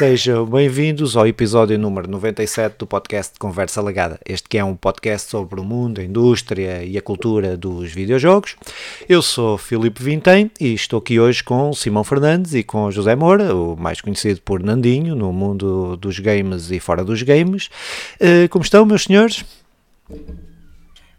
Sejam bem-vindos ao episódio número 97 do podcast Conversa Legada. Este que é um podcast sobre o mundo, a indústria e a cultura dos videojogos. Eu sou Filipe Vintem e estou aqui hoje com Simão Fernandes e com José Moura, o mais conhecido por Nandinho no mundo dos games e fora dos games. Eh, como estão, meus senhores?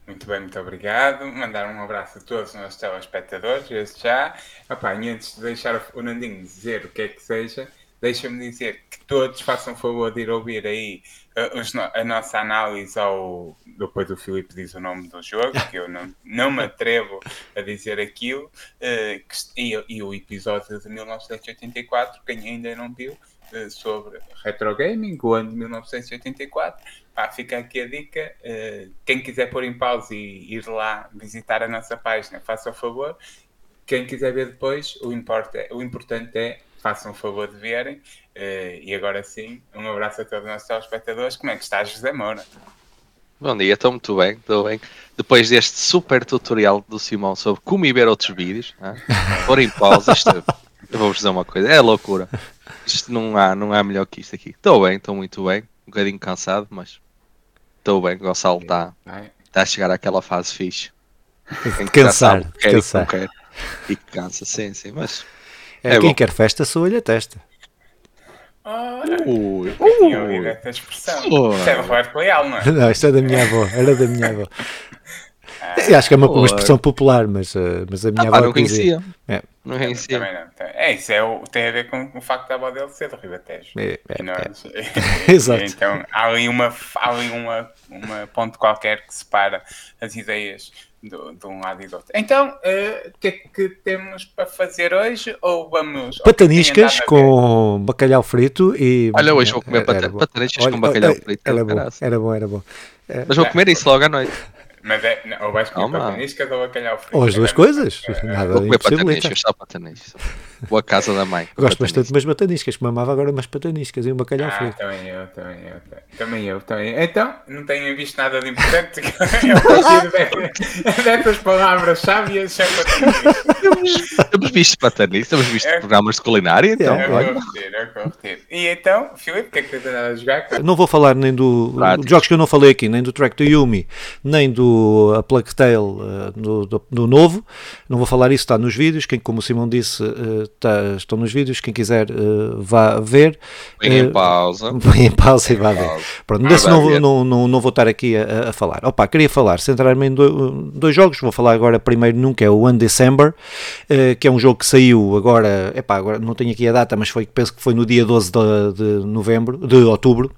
Muito bem, muito obrigado. Mandar um abraço a todos os nossos telespectadores, desde já. Opa, e antes de deixar o Nandinho dizer o que é que seja, deixa-me dizer que todos façam favor de ir ouvir aí uh, a nossa análise ao. Depois o Filipe diz o nome do jogo, que eu não, não me atrevo a dizer aquilo, uh, que, e, e, o episódio de 1984, quem ainda não viu, uh, sobre retro gaming, o ano de 1984. Pá, fica aqui a dica. quem quiser pôr em pausa e ir lá visitar a nossa página, faça o favor. Quem quiser ver depois, o, importa, o importante é façam o favor de verem. Uh, e agora sim, um abraço a todos os nossos telespectadores. Como é que está, José Moura? Bom dia, estou muito bem, estou bem. Depois deste super tutorial do Simão sobre como ir ver outros vídeos, né? por em pausa, isto, eu vou-vos dizer uma coisa, é loucura. Isto não há, não há melhor que isto aqui. Estou bem, estou muito bem, um bocadinho cansado, mas estou bem. O Gonçalo está tá a chegar àquela fase fixe. Cansar, cansar. E que cansa, sim, sim, mas é, quem bom. quer festa, sua-lhe a testa. Ora, ui, tinha ouvido essa expressão. Uh, Isto é do Roberto Leal, não é? Não, isto é da minha avó, era da minha avó. Ah, acho que é uma, uma expressão popular, mas, uh, mas a minha ah, avó não conhecia. É. Não conhecia. Também não. É, isso é o, tem a ver com, o facto da avó dele ser do Ribatejo. É, é, nós, é. Exato. Então há ali, uma, há ali uma, uma ponto qualquer que separa as ideias do, de um lado e do outro. Então, uh, o que é que temos para fazer hoje? Ou vamos. Pataniscas com bacalhau frito e. Olha, hoje vou comer pata pataniscas com bacalhau frito. Era bom, era bom, era bom. Mas vou comer isso logo à noite. Mas é, não, ou vais comer pataniscas ou bacalhau frito. Ou as duas coisas. Nada vou comer pataniscas, só pataniscas. Vou à casa da mãe. Gosto bastante de umas bataniscas, que mamava agora umas pataniscas e um bacalhau ah, frito. Também eu, também eu, também eu, também Então, não tenho visto nada de importante. eu dessas palavras sábias, é pataniscas. Temos visto pataniscas, temos visto é, programas de culinária, então. É, é, é, E então, Filipe, o que é que tens a jogar? Não vou falar nem do. Prático. jogos que eu não falei aqui, nem do Track to Yumi, nem do A Plague Tale uh, do, do, novo. Não vou falar isso, está nos vídeos. Quem, como o Simão disse, uh, tá, estão nos vídeos, quem quiser uh, vá ver. Põe em pausa. Põe em pausa e vá ver. Pronto, desse não, não, não, não, vou estar aqui a, a, falar. Opa, queria falar, centrar-me em dois, dois, jogos, vou falar agora primeiro num que é o One December, que é um jogo que saiu agora, epá, agora não tenho aqui a data, mas foi, penso que foi no dia 12 de, de novembro, de outubro,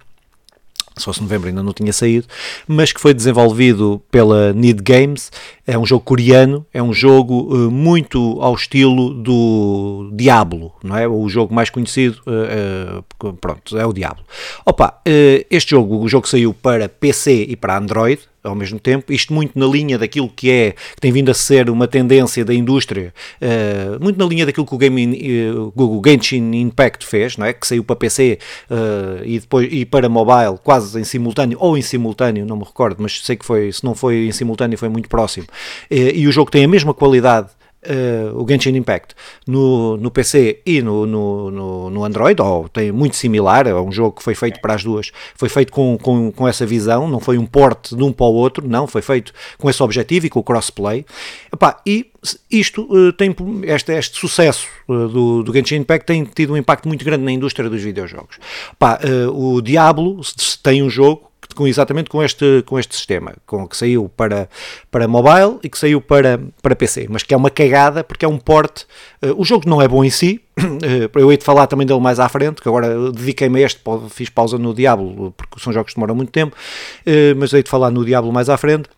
se fosse novembro ainda não tinha saído, mas que foi desenvolvido pela Need Games. É um jogo coreano, é um jogo uh, muito ao estilo do Diablo, não é? O jogo mais conhecido, uh, uh, pronto, é o Diablo. Opa, este jogo, o jogo saiu para PC e para Android, ao mesmo tempo, isto muito na linha daquilo que é, que tem vindo a ser uma tendência da indústria, uh, muito na linha daquilo que o, Game, uh, o Genshin Impact fez, não é? que saiu para PC uh, eh, e depois e para mobile, quase em simultâneo, ou em simultâneo, não me recordo, mas sei que foi, se não foi em simultâneo, foi muito próximo. e o jogo tem a mesma qualidade uh, o Genshin Impact no, no PC e no, no, no, no, Android, ou tem muito similar, é um jogo que foi feito para as duas, foi feito com, com, com essa visão, não foi um port de um para o outro, não, foi feito com esse objetivo e com o crossplay. Epá, e isto uh, tem este, este sucesso uh, do, do Genshin Impact tem tido um impacto muito grande na indústria dos videojogos. Epá, o Diablo tem um jogo com, exatamente com este, com este sistema, com, que saiu para, para mobile e que saiu para, para PC, mas que é uma cagada porque é um porte. Uh, o jogo não é bom em si, uh, eu hei de falar também dele mais à frente, que agora dediquei-me a este, fiz pausa no Diablo, porque são jogos que demoram muito tempo, uh, mas hei de falar no Diablo mais à frente.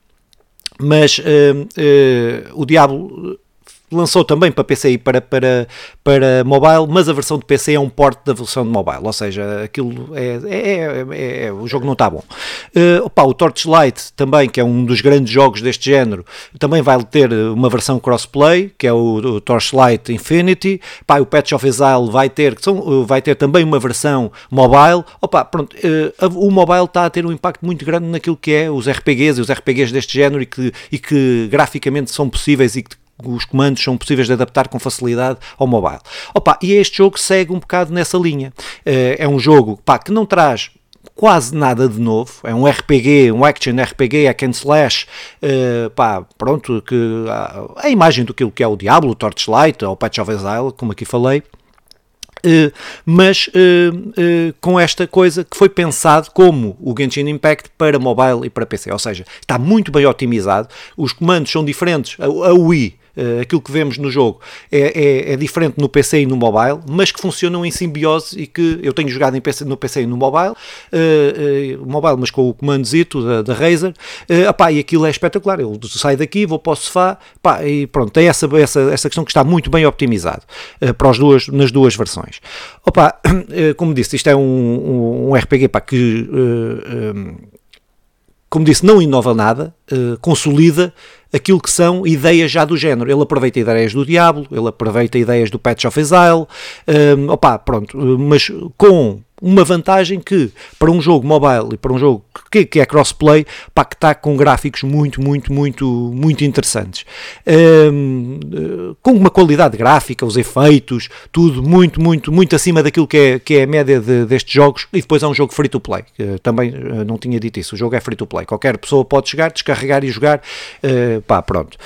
Mas o Diablo lançou também para PC e para, para, para mobile, mas a versão de PC é um port da versão de mobile, ou seja, aquilo é, é, é, é o jogo não está bom. Uh, opa, o Torchlight também, que é um dos grandes jogos deste género, também vai ter uma versão crossplay, que é o, o Torchlight Infinity. Opa, o Patch of Exile vai ter, são, vai ter também uma versão mobile. Opa, pronto, uh, o mobile está a ter um impacto muito grande naquilo que é os RPGs e os RPGs deste género e que, e que graficamente são possíveis e que os comandos são possíveis de adaptar com facilidade ao mobile. Opa, e este jogo segue um bocado nessa linha. Uh, é um jogo pá, que não traz quase nada de novo. É um RPG, um action RPG, hack and slash, uh, pá, pronto, que a, a imagem do que é o Diablo, o Torchlight, ou Patch of Exile, como aqui falei. Uh, mas uh, uh, com esta coisa que foi pensado como o Genshin Impact para mobile e para PC, ou seja, está muito bem otimizado, os comandos são diferentes, a, a Wii uh, aquilo que vemos no jogo é, é, é, diferente no PC e no mobile, mas que funcionam em simbiose e que eu tenho jogado PC, no PC e no mobile, uh, uh, mobile mas com o comandozito da, da Razer, uh, opá, e aquilo é espetacular, eu saio daqui, vou para o sofá, e pronto, tem essa, essa, essa questão que está muito bem optimizado para as duas, nas duas versões. Opa, como disse, isto é um, um, um RPG que um, como disse, não inova nada, uh, consolida aquilo que são ideias já do género. Ele aproveita ideias do Diablo, ele aproveita ideias do Patch of Exile, um, opa, pronto, mas com uma vantagem que para um jogo mobile e para um jogo que, que é crossplay, pá, que está com gráficos muito, muito, muito, muito interessantes. Um, com uma qualidade gráfica, os efeitos, tudo muito, muito, muito acima daquilo que é, que é a média de, destes jogos. E depois é um jogo free to play. também uh, não tinha dito isso. O jogo é free to play. Qualquer pessoa pode chegar, descarregar e jogar. Uh, pá, pronto.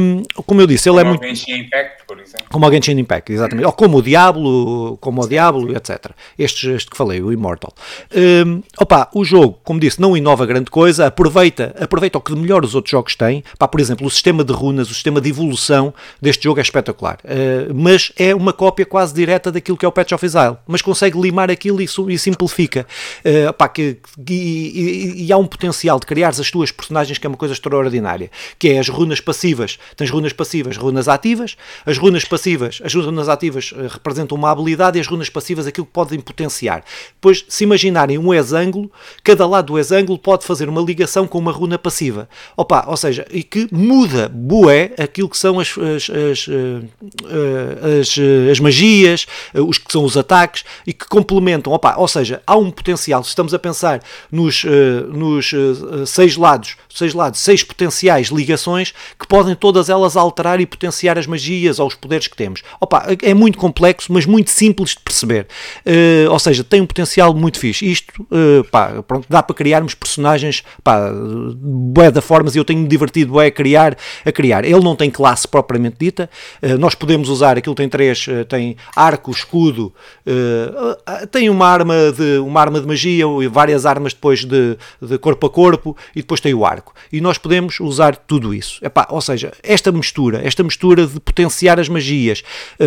Um, como eu disse, ele como é muito. Genshin Impact, por exemplo. Como o Genshin Impact, exatamente. Ou como o Diablo, como o Diablo, etc. Estes, este que falei, o Immortal. Um, opa, o jogo, como disse, não inova grande coisa, aproveita, aproveita o que de melhor os outros jogos têm. Pá, por exemplo, o sistema de runas, o sistema de evolução deste jogo é espetacular. Uh, mas é uma cópia quase direta daquilo que é o Patch of Exile. Mas consegue limar aquilo e, e simplifica. Uh, pá, que, e, e, e, há um potencial de criar as tuas personagens que é uma coisa extraordinária. Que é as runas passivas. Tens runas passivas, runas ativas. As runas passivas, as runas ativas uh, representam uma habilidade e as runas passivas aquilo que podem potenciar. Depois, se imaginarem um exângulo, cada lado do exângulo pode fazer uma ligação com uma runa passiva. Opa, ou seja, e que muda bué aquilo que são as, as, as, eh, as, eh, as magias, eh, os que são os ataques e que complementam. Opa, ou seja, há um potencial. Se estamos a pensar nos, nos seis lados, seis lados, seis potenciais ligações que podem todas elas alterar e potenciar as magias ou os poderes que temos. Opa, é muito complexo, mas muito simples de perceber. Uh, ou seja, tem um potencial muito fixe. Isto, uh, pá, pronto, dá para criarmos personagens, pá, bué da formas e eu tenho-me divertido bué a criar, a criar. Ele não tem classe propriamente dita, uh, nós podemos usar, aquilo tem três, uh, tem arco, escudo, tem uma arma, de, uma arma de magia, várias armas depois de, de corpo a corpo e depois tem o arco. E nós podemos usar tudo isso. Epá, ou seja, esta mistura, esta mistura de potenciar as magias,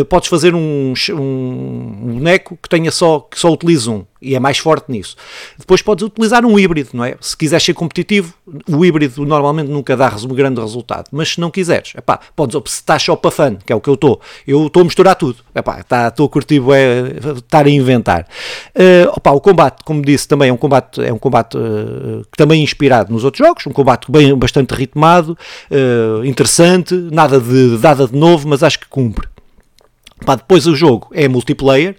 podes fazer um, um boneco que tenha só, que só utilize um e é mais forte nisso. Depois podes utilizar um híbrido, não é? Se quiseres ser competitivo, o híbrido normalmente nunca dá um grande resultado, mas se não quiseres, epá, podes, se estás só para fã, que é o que eu estou, eu estou a misturar tudo, epá, tá, estou a curtir é, estar a inventar. Uh, opa, o combate, como disse, também é um combate, é um combate uh, também inspirado nos outros jogos, um combate bem, bastante ritmado, uh, interessante, nada de, nada de novo, mas acho que cumpre. Pá, depois o jogo é multiplayer,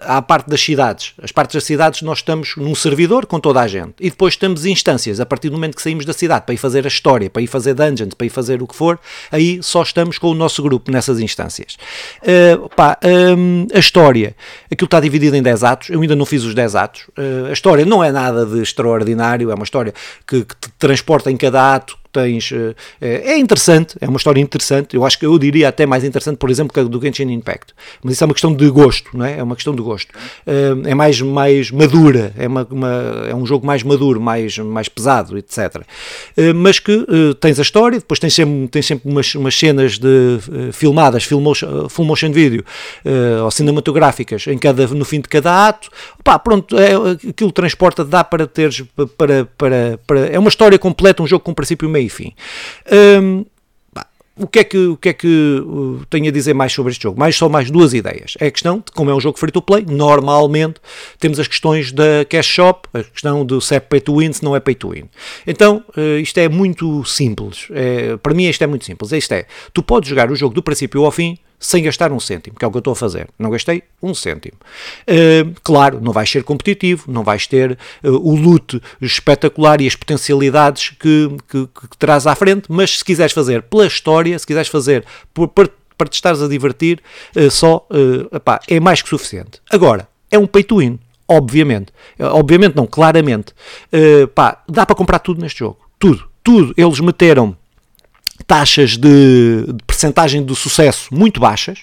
há a parte das cidades. As partes das cidades nós estamos num servidor com toda a gente. E depois temos instâncias, a partir do momento que saímos da cidade, para ir fazer a história, para ir fazer dungeons, para ir fazer o que for, aí só estamos com o nosso grupo nessas instâncias. Uh, pá, um, a história, aquilo está dividido em 10 atos, eu ainda não fiz os 10 atos. Uh, a história não é nada de extraordinário, é uma história que, que te transporta em cada ato tens. Eh, é interessante, é uma história interessante. Eu acho que eu diria até mais interessante, por exemplo, que a do Genshin Impact. Mas isso é uma questão de gosto, não é? É uma questão de gosto. Eh, é mais, mais madura, é, uma, uma, é um jogo mais maduro, mais, mais pesado, etc. Eh, mas que tens a história, depois tens sempre, tens sempre umas, umas cenas de filmadas, full motion, full motion video ou cinematográficas em cada, no fim de cada ato. Pá, pronto, é, aquilo transporta, dá para teres. Para, para, para, é uma história completa, um jogo com princípio, meio e fim. Um, o que é que, o que, é que uh, tenho a dizer mais sobre este jogo? Mais só mais duas ideias. É a questão de como é um jogo free to play, normalmente temos as questões da cash shop, a questão do se é pay to win, se não é pay to win. Então, uh, isto é muito simples. É, para mim, isto é muito simples. Isto é, tu podes jogar o jogo do princípio ao fim sem gastar um cêntimo, que é o que eu estou a fazer. Não gastei um cêntimo. Uh, claro, não vais ser competitivo, não vais ter uh, o loot espetacular e as potencialidades que, que, que, traz à frente, mas se quiseres fazer pela história, se quiseres fazer por, para te estares a divertir, uh, só epá, é mais que suficiente. Agora, é um pay to win, obviamente. Obviamente não, claramente. pá, dá para comprar tudo neste jogo. Tudo, tudo. Eles meteram taxas de, de percentagem de sucesso muito baixas,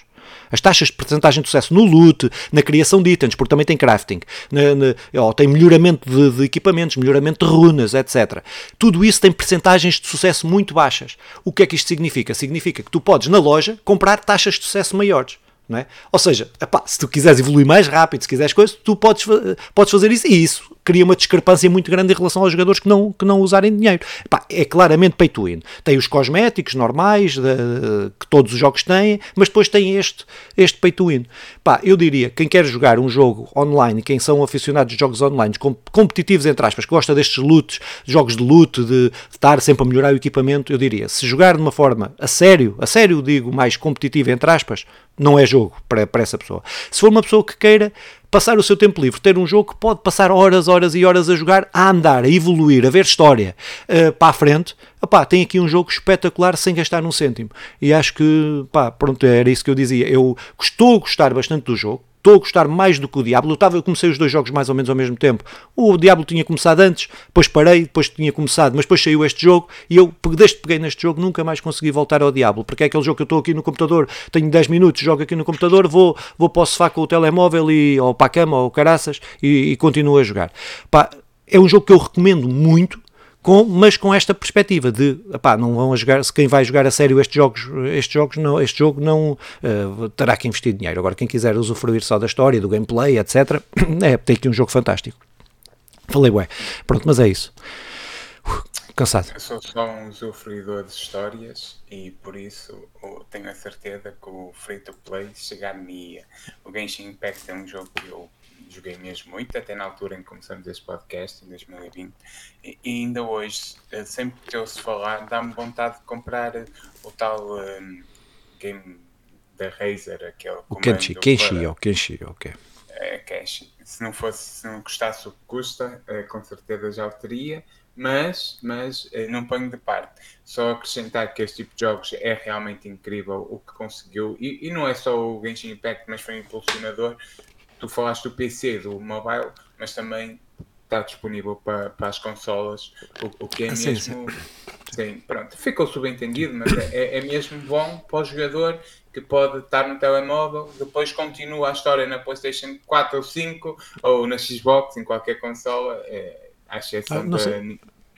as taxas de percentagem de sucesso no loot, na criação de itens, porque também tem crafting, na, na, ó, tem melhoramento de, de, equipamentos, melhoramento de runas, etc. Tudo isso tem percentagens de sucesso muito baixas. O que é que isto significa? Significa que tu podes, na loja, comprar taxas de sucesso maiores. Não é? Ou seja, epá, se tu quiseres evoluir mais rápido, se quiseres coisas, tu podes, podes fazer isso e isso cria uma discrepância muito grande em relação aos jogadores que não, que não usarem dinheiro. Epá, é claramente pay to win. Tem os cosméticos normais de, que todos os jogos têm, mas depois tem este, este pay to win. Epá, eu diria, quem quer jogar um jogo online, quem são aficionados de jogos online, competitivos entre aspas, que gosta destes loots, jogos de loot, de, de estar sempre a melhorar o equipamento, eu diria, se jogar de uma forma a sério, a sério digo, mais competitiva entre aspas, não é jogo para, para essa pessoa. Se for uma pessoa que queira passar o seu tempo livre, ter um jogo que pode passar horas, horas e horas a jogar, a andar, a evoluir, a ver história uh, para a frente, opá, tem aqui um jogo espetacular sem gastar um cêntimo. E acho que, pá, pronto, era isso que eu dizia. Eu estou a gostar bastante do jogo, estou a gostar mais do que o Diablo. Eu, eu comecei os dois jogos mais ou menos ao mesmo tempo. O Diablo tinha começado antes, depois parei, depois tinha começado, mas depois saiu este jogo e eu, desde que peguei neste jogo, nunca mais consegui voltar ao Diablo, porque é aquele jogo que eu estou aqui no computador, tenho 10 minutos, jogo aqui no computador, vou, vou para o sofá com o telemóvel e, ou para a cama ou caraças e, e continuo a jogar. Pá, é um jogo que eu recomendo muito, com, mas com esta perspectiva de epá, não vão jogar, se quem vai jogar a sério estes jogos, estes jogos não, este jogo não uh, terá que investir dinheiro. Agora, quem quiser usufruir só da história, do gameplay, etc., é, tem aqui um jogo fantástico. Falei, ué, pronto, mas é isso. Uh, cansado. Eu sou só um usufruidor de histórias e por isso tenho a certeza que o free to play chegar-me. O Genshin Impact é um jogo que eu joguei mesmo muito, até na altura em que começamos este podcast, em 2020, e, e ainda hoje, eh, sempre que eu se falar, dá-me vontade de comprar o tal um, game da Razer, aquele o Kenshi, Kenshi, para... Kenshi, ok. É, Kenshi. Se não fosse, se não custasse o que custa, eh, com certeza já o teria, mas, mas eh, não ponho de parte. Só acrescentar que este tipo de jogos é realmente incrível o que conseguiu, e, e não é só o Genshin Impact, mas foi um impulsionador tu falaste do PC, do mobile, mas também está disponível para, para as consolas, o, o que é ah, mesmo. Sim, sim. sim, pronto, ficou subentendido, mas é, é, é mesmo bom para o jogador que pode estar no telemóvel, depois continua a história na PlayStation 4 ou 5 ou na Xbox, em qualquer consola, é, à exceção ah, da,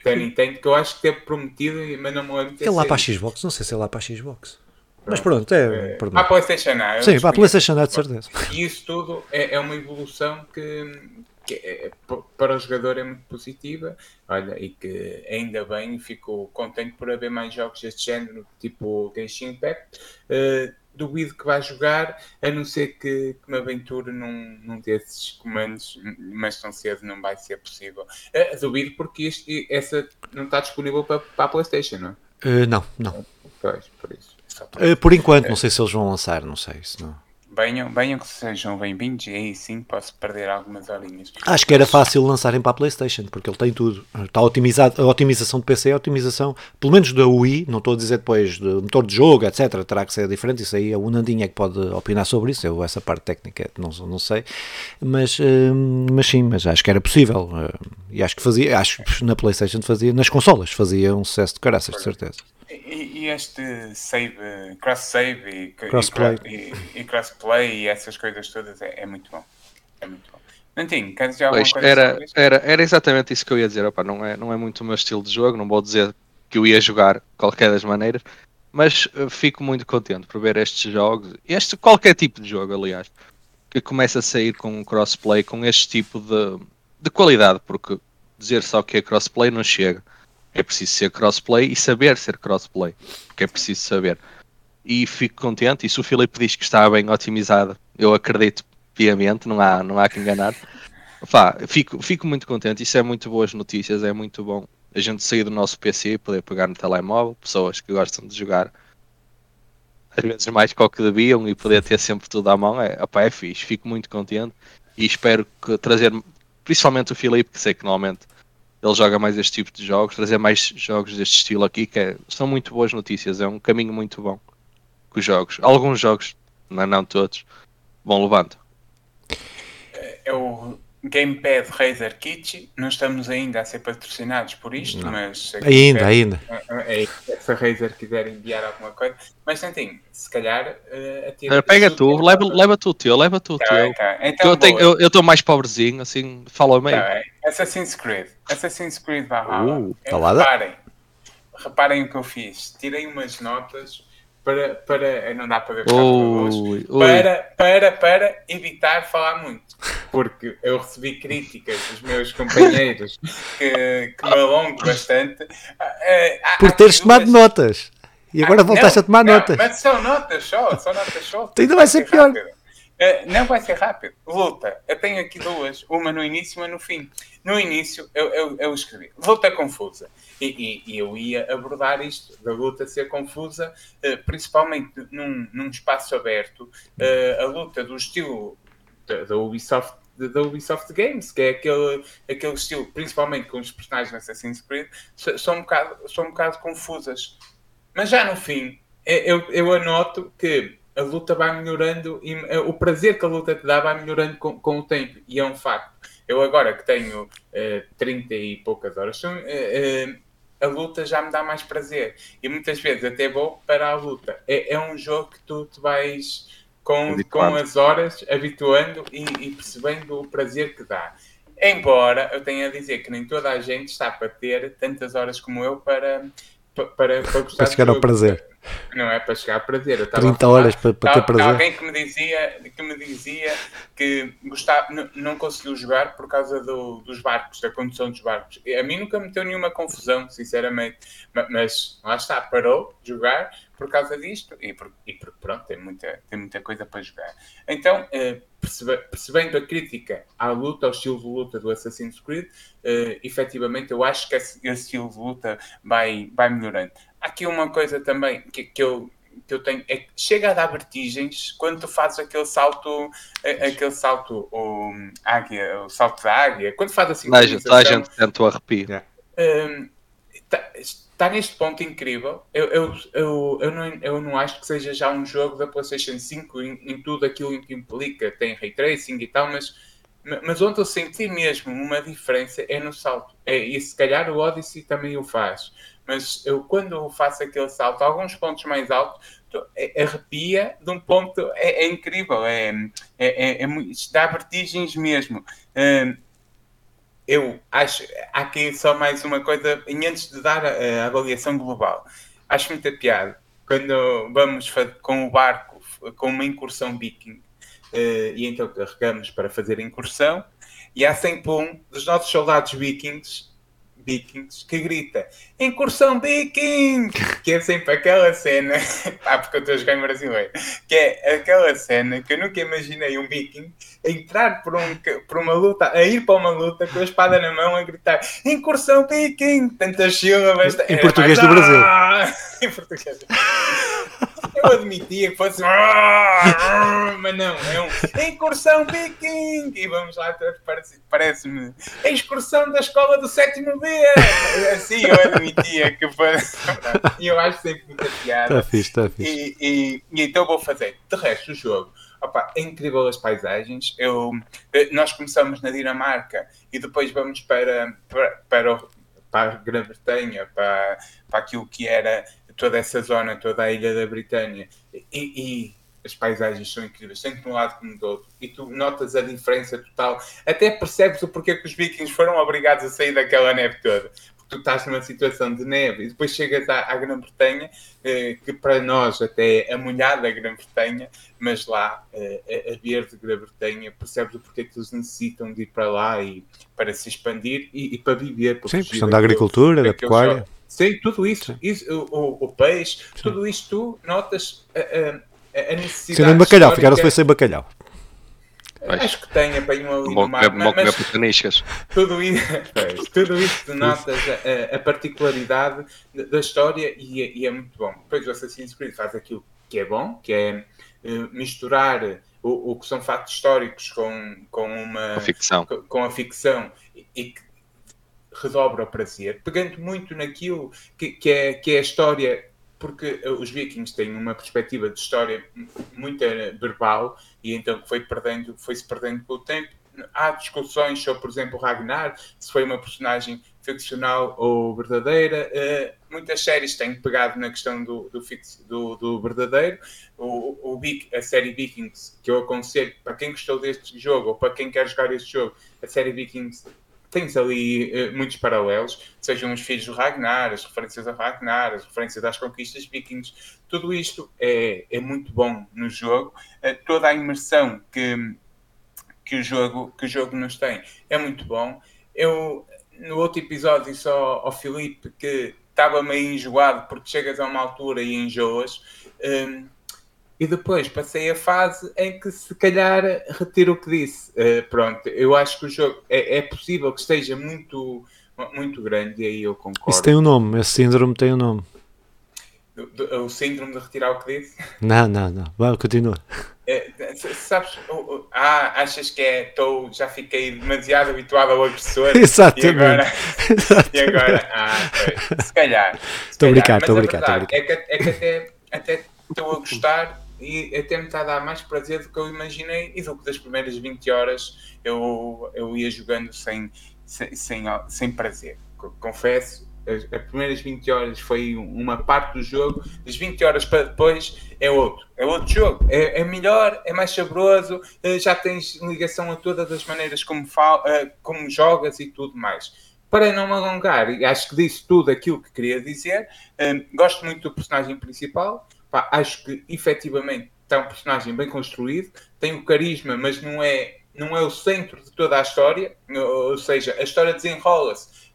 da Nintendo, que eu acho que teve prometido, mas não me lembro. É lá para a Xbox, não sei se é lá para a Xbox. Mas pronto, é. é para a PlayStation não. Sim, para a PlayStation não, de certeza. E isso tudo é, é uma evolução que, que é, para o jogador é muito positiva. Olha, e que ainda bem fico contente por haver mais jogos deste género, tipo Genshin Impact. Uh, duvido que vá jogar, a não ser que, que me aventure num, num desses comandos, mas tão cedo não vai ser possível. Uh, duvido porque este, essa não está disponível para, para a PlayStation, não é? Uh, não, não. Pois, por isso. Uh, por enquanto, não sei se eles vão lançar, não sei se não. Venham, venham que sejam bem-vindos e aí sim posso perder algumas horinhas. Acho que era fácil lançarem para a PlayStation, porque ele tem tudo. Está otimizado, a otimização de PC é a otimização, pelo menos da Wii, não estou a dizer depois do motor de jogo, etc. Terá que ser diferente. Isso aí é o Nandinho é que pode opinar sobre isso. Eu, essa parte técnica, não, não sei. Mas, uh, mas sim, mas acho que era possível. Uh, e acho que fazia, acho que na PlayStation fazia, nas consolas, fazia um sucesso de caraças, de certeza. E, e este save, cross-save e, crossplay. E, e, crossplay e essas coisas todas é, é muito bom. É muito bom. Nantinho, queres dizer alguma coisa era, era, era exatamente isso que eu ia dizer. Opa, não, é, não é muito o meu estilo de jogo, não vou dizer que eu ia jogar qualquer das maneiras, mas uh, fico muito contente por ver estes jogos, este qualquer tipo de jogo, aliás, que começa a sair com um crossplay com este tipo de, de qualidade, porque dizer só que é crossplay não chega. É preciso ser crossplay e saber ser crossplay, porque é preciso saber. E fico contente, e se o Filipe diz que está bem otimizado, eu acredito piamente, não há, não há que enganar. Fico, fico muito contente, isso é muito boas notícias, é muito bom a gente sair do nosso PC e poder pegar no telemóvel, pessoas que gostam de jogar às vezes mais que o que deviam e poder ter sempre tudo à mão é, opa, é fixe, fico muito contente e espero que trazer, principalmente o Filipe, que sei que normalmente ele joga mais este tipo de jogos, trazer mais jogos deste estilo aqui, que é, são muito boas notícias, é um caminho muito bom que os jogos, alguns jogos, não todos, vão levando. É o Gamepad Razer Kitsch, não estamos ainda a ser patrocinados por isto, Não. mas Ainda, ainda. É, se a Razer quiser enviar alguma coisa, mas Santinho, se calhar uh, atira- Pega tu, leva, leva tu o teu, leva tu o Tá teu. bem, tá. Então, eu tenho- boa. eu estou mais pobrezinho, assim, fala ao meio. Tá. Assassin's Creed. Assassin's Creed Valhalla. Uh, Eh, tá reparem, reparem o que eu fiz. Tirei umas notas para. para eh, não dá para ver ui. para, para, para evitar falar muito. Porque eu recebi críticas dos meus companheiros que, que me alongo bastante. Ah, eh, há- Por teres tomado notas. E agora ah, voltaste não, a tomar não, notas. Mas são notas só, são notas só. Ainda vai ser pior. rápido. Eh, não vai ser rápido. Luta. Eu tenho aqui duas, uma no início e uma no fim. No início eu, eu, eu escrevi luta confusa. E, e- e eu ia abordar isto, da luta ser confusa, eh, principalmente num, num espaço aberto, eh, a luta do estilo da, da Ubisoft. da- Ubisoft Games, que é aquele, aquele estilo, principalmente com os personagens no Assassin's Creed, são um bocado, são um bocado confusas. Mas já no fim, eh, eu, eu anoto que a luta vai melhorando e eh, o prazer que a luta te dá vai melhorando com, com o tempo. E é um facto. Eu agora que tenho eh, 30 e poucas horas, eh, eh, a luta já me dá mais prazer. E muitas vezes até vou para a luta. É, é um jogo que tu te vais com, com as horas habituando e, e percebendo o prazer que dá. Embora eu tenha a dizer que nem toda a gente está para ter tantas horas como eu para, para, para, para gostar Para chegar ao prazer. Não é para chegar ao prazer. Eu estava 30 a horas para, para ter prazer. alguém que me dizia que me dizia que gostava, não conseguiu jogar por causa do- dos barcos, da condução dos barcos. A mim nunca me deu nenhuma confusão, sinceramente. Ma- Mas, lá está, parou de jogar por causa disto e, por, e por- pronto, tem muita, tem muita coisa para jogar. Então, eh, percebe- percebendo a crítica à luta, ao estilo de luta do Assassin's Creed, eh, efetivamente eu acho que esse, esse estilo de luta vai, vai melhorando. Aqui uma coisa também que, que eu que eu tenho é que chega a dar vertigens quando tu fazes aquele salto, a- aquele salto, o águia, o salto da águia, quando faz assim Toda a a gente sente o arrepio. está, está neste ponto incrível. Eu, eu, eu, eu, não, eu não acho que seja já um jogo da PlayStation 5 em, em tudo aquilo que implica. Tem ray tracing e tal, mas, mas onde eu senti mesmo uma diferença é no salto. É, e se calhar o Odyssey também o faz. Mas eu, quando faço aquele salto, alguns pontos mais altos, é- arrepia de um ponto, é, é incrível, é, é, é, é dá vertigens mesmo. Hum, eu acho, aqui só mais uma coisa, e antes de dar a, a avaliação global, acho muita piada quando vamos com o barco, com uma incursão viking, eh, e então carregamos para fazer a incursão, e há sempre um dos nossos soldados vikings, vikings que grita incursão viking, que é sempre aquela cena, ah, porque eu estou a jogar em brasileiro, que é aquela cena que eu nunca imaginei um viking entrar por, um, por uma luta, a ir para uma luta com a espada na mão a gritar incursão viking, tantas sílabas. Em Era português mais, do Brasil. "Ah!" em português. Eu admitia que fosse "Ah!" mas não, é um incursão viking e vamos lá, parece- parece-me a excursão da escola do sétimo B. Assim eu admitia que fosse. E eu acho sempre muita piada. Está fixe, está fixe. E, e- e então vou fazer. De resto, o jogo. Opa, é incrível as paisagens. Eu, eh, nós começamos na Dinamarca e depois vamos para, para, para, para a Grã-Bretanha, para, para aquilo que era toda essa zona, toda a ilha da Britânia. E, e as paisagens são incríveis, tanto de um lado como do outro. E tu notas a diferença total. Até percebes o porquê que os vikings foram obrigados a sair daquela neve toda. Porque tu estás numa situação de neve e depois chegas à, à Grã-Bretanha, eh, que para nós até é a molhada Grã-Bretanha, mas lá, eh, a, verde Grã-Bretanha, percebes o porquê que eles necessitam de ir para lá e para se expandir e, e para viver. Sim, questão da agricultura, da pecuária. Sim, tudo isso. isso o, o- peixe, tudo isto tu notas a, a, a necessidade. Sendo em bacalhau, histórica. ficaram-se foi sem bacalhau. Acho que tem apanho ali no mar, mas, pecaniscas. tudo isso, tudo isso tu notas a, a particularidade da- história e, é- e é muito bom. Depois o Assassin's Creed faz aquilo que é bom, que é uh, misturar o, o, que são factos históricos com, com uma a ficção, com, com a ficção e, e que redobra o prazer, pegando muito naquilo que, que, é, que é a história porque os vikings têm uma perspectiva de história muito verbal e então foi perdendo, foi-se perdendo com o tempo. Há discussões sobre, por exemplo, Ragnar, se foi uma personagem ficcional ou verdadeira. Uh, muitas séries têm pegado na questão do, do, do, do verdadeiro. O, o, a série Vikings, que eu aconselho para quem gostou deste jogo ou para quem quer jogar este jogo, a série Vikings tens ali uh, muitos paralelos, sejam os filhos do Ragnar, as referências a Ragnar, as referências às conquistas vikings, tudo isto é, é muito bom no jogo. Uh, toda a imersão que, que, o jogo, que o jogo nos tem é muito bom. Eu, no outro episódio, disse ao, Filipe que estava meio enjoado porque chegas a uma altura e enjoas. Um, e depois passei a fase em que se calhar retiro o que disse. Uh, pronto, eu acho que o jogo é, é, possível que esteja muito, muito grande e aí eu concordo. Isso tem um nome, esse síndrome tem um nome. Do, do, o síndrome de retirar o que disse? Não, não, não. Vai, continua. É, sabes, ah, achas que é, tô, já fiquei demasiado habituado ao agressor Exatamente. E agora, Exatamente. E agora ah, se calhar. Estou a brincar, estou a brincar. É que, é que até, até estou a gostar e até me está a dar mais prazer do que eu imaginei e do que das primeiras 20 horas eu, eu ia jogando sem, sem, sem, sem prazer. Confesso, as, as, primeiras 20 horas foi uma parte do jogo, as 20 horas para depois é outro, é outro jogo, é, é melhor, é mais saboroso, eh, já tens ligação a todas as maneiras como, fal, eh, como jogas e tudo mais. Para não me alongar, acho que disse tudo aquilo que queria dizer. Eh, gosto muito do personagem principal, pá, acho que efetivamente está um personagem bem construído, tem o carisma, mas não é, não é o centro de toda a história, ou seja, a história desenrola-se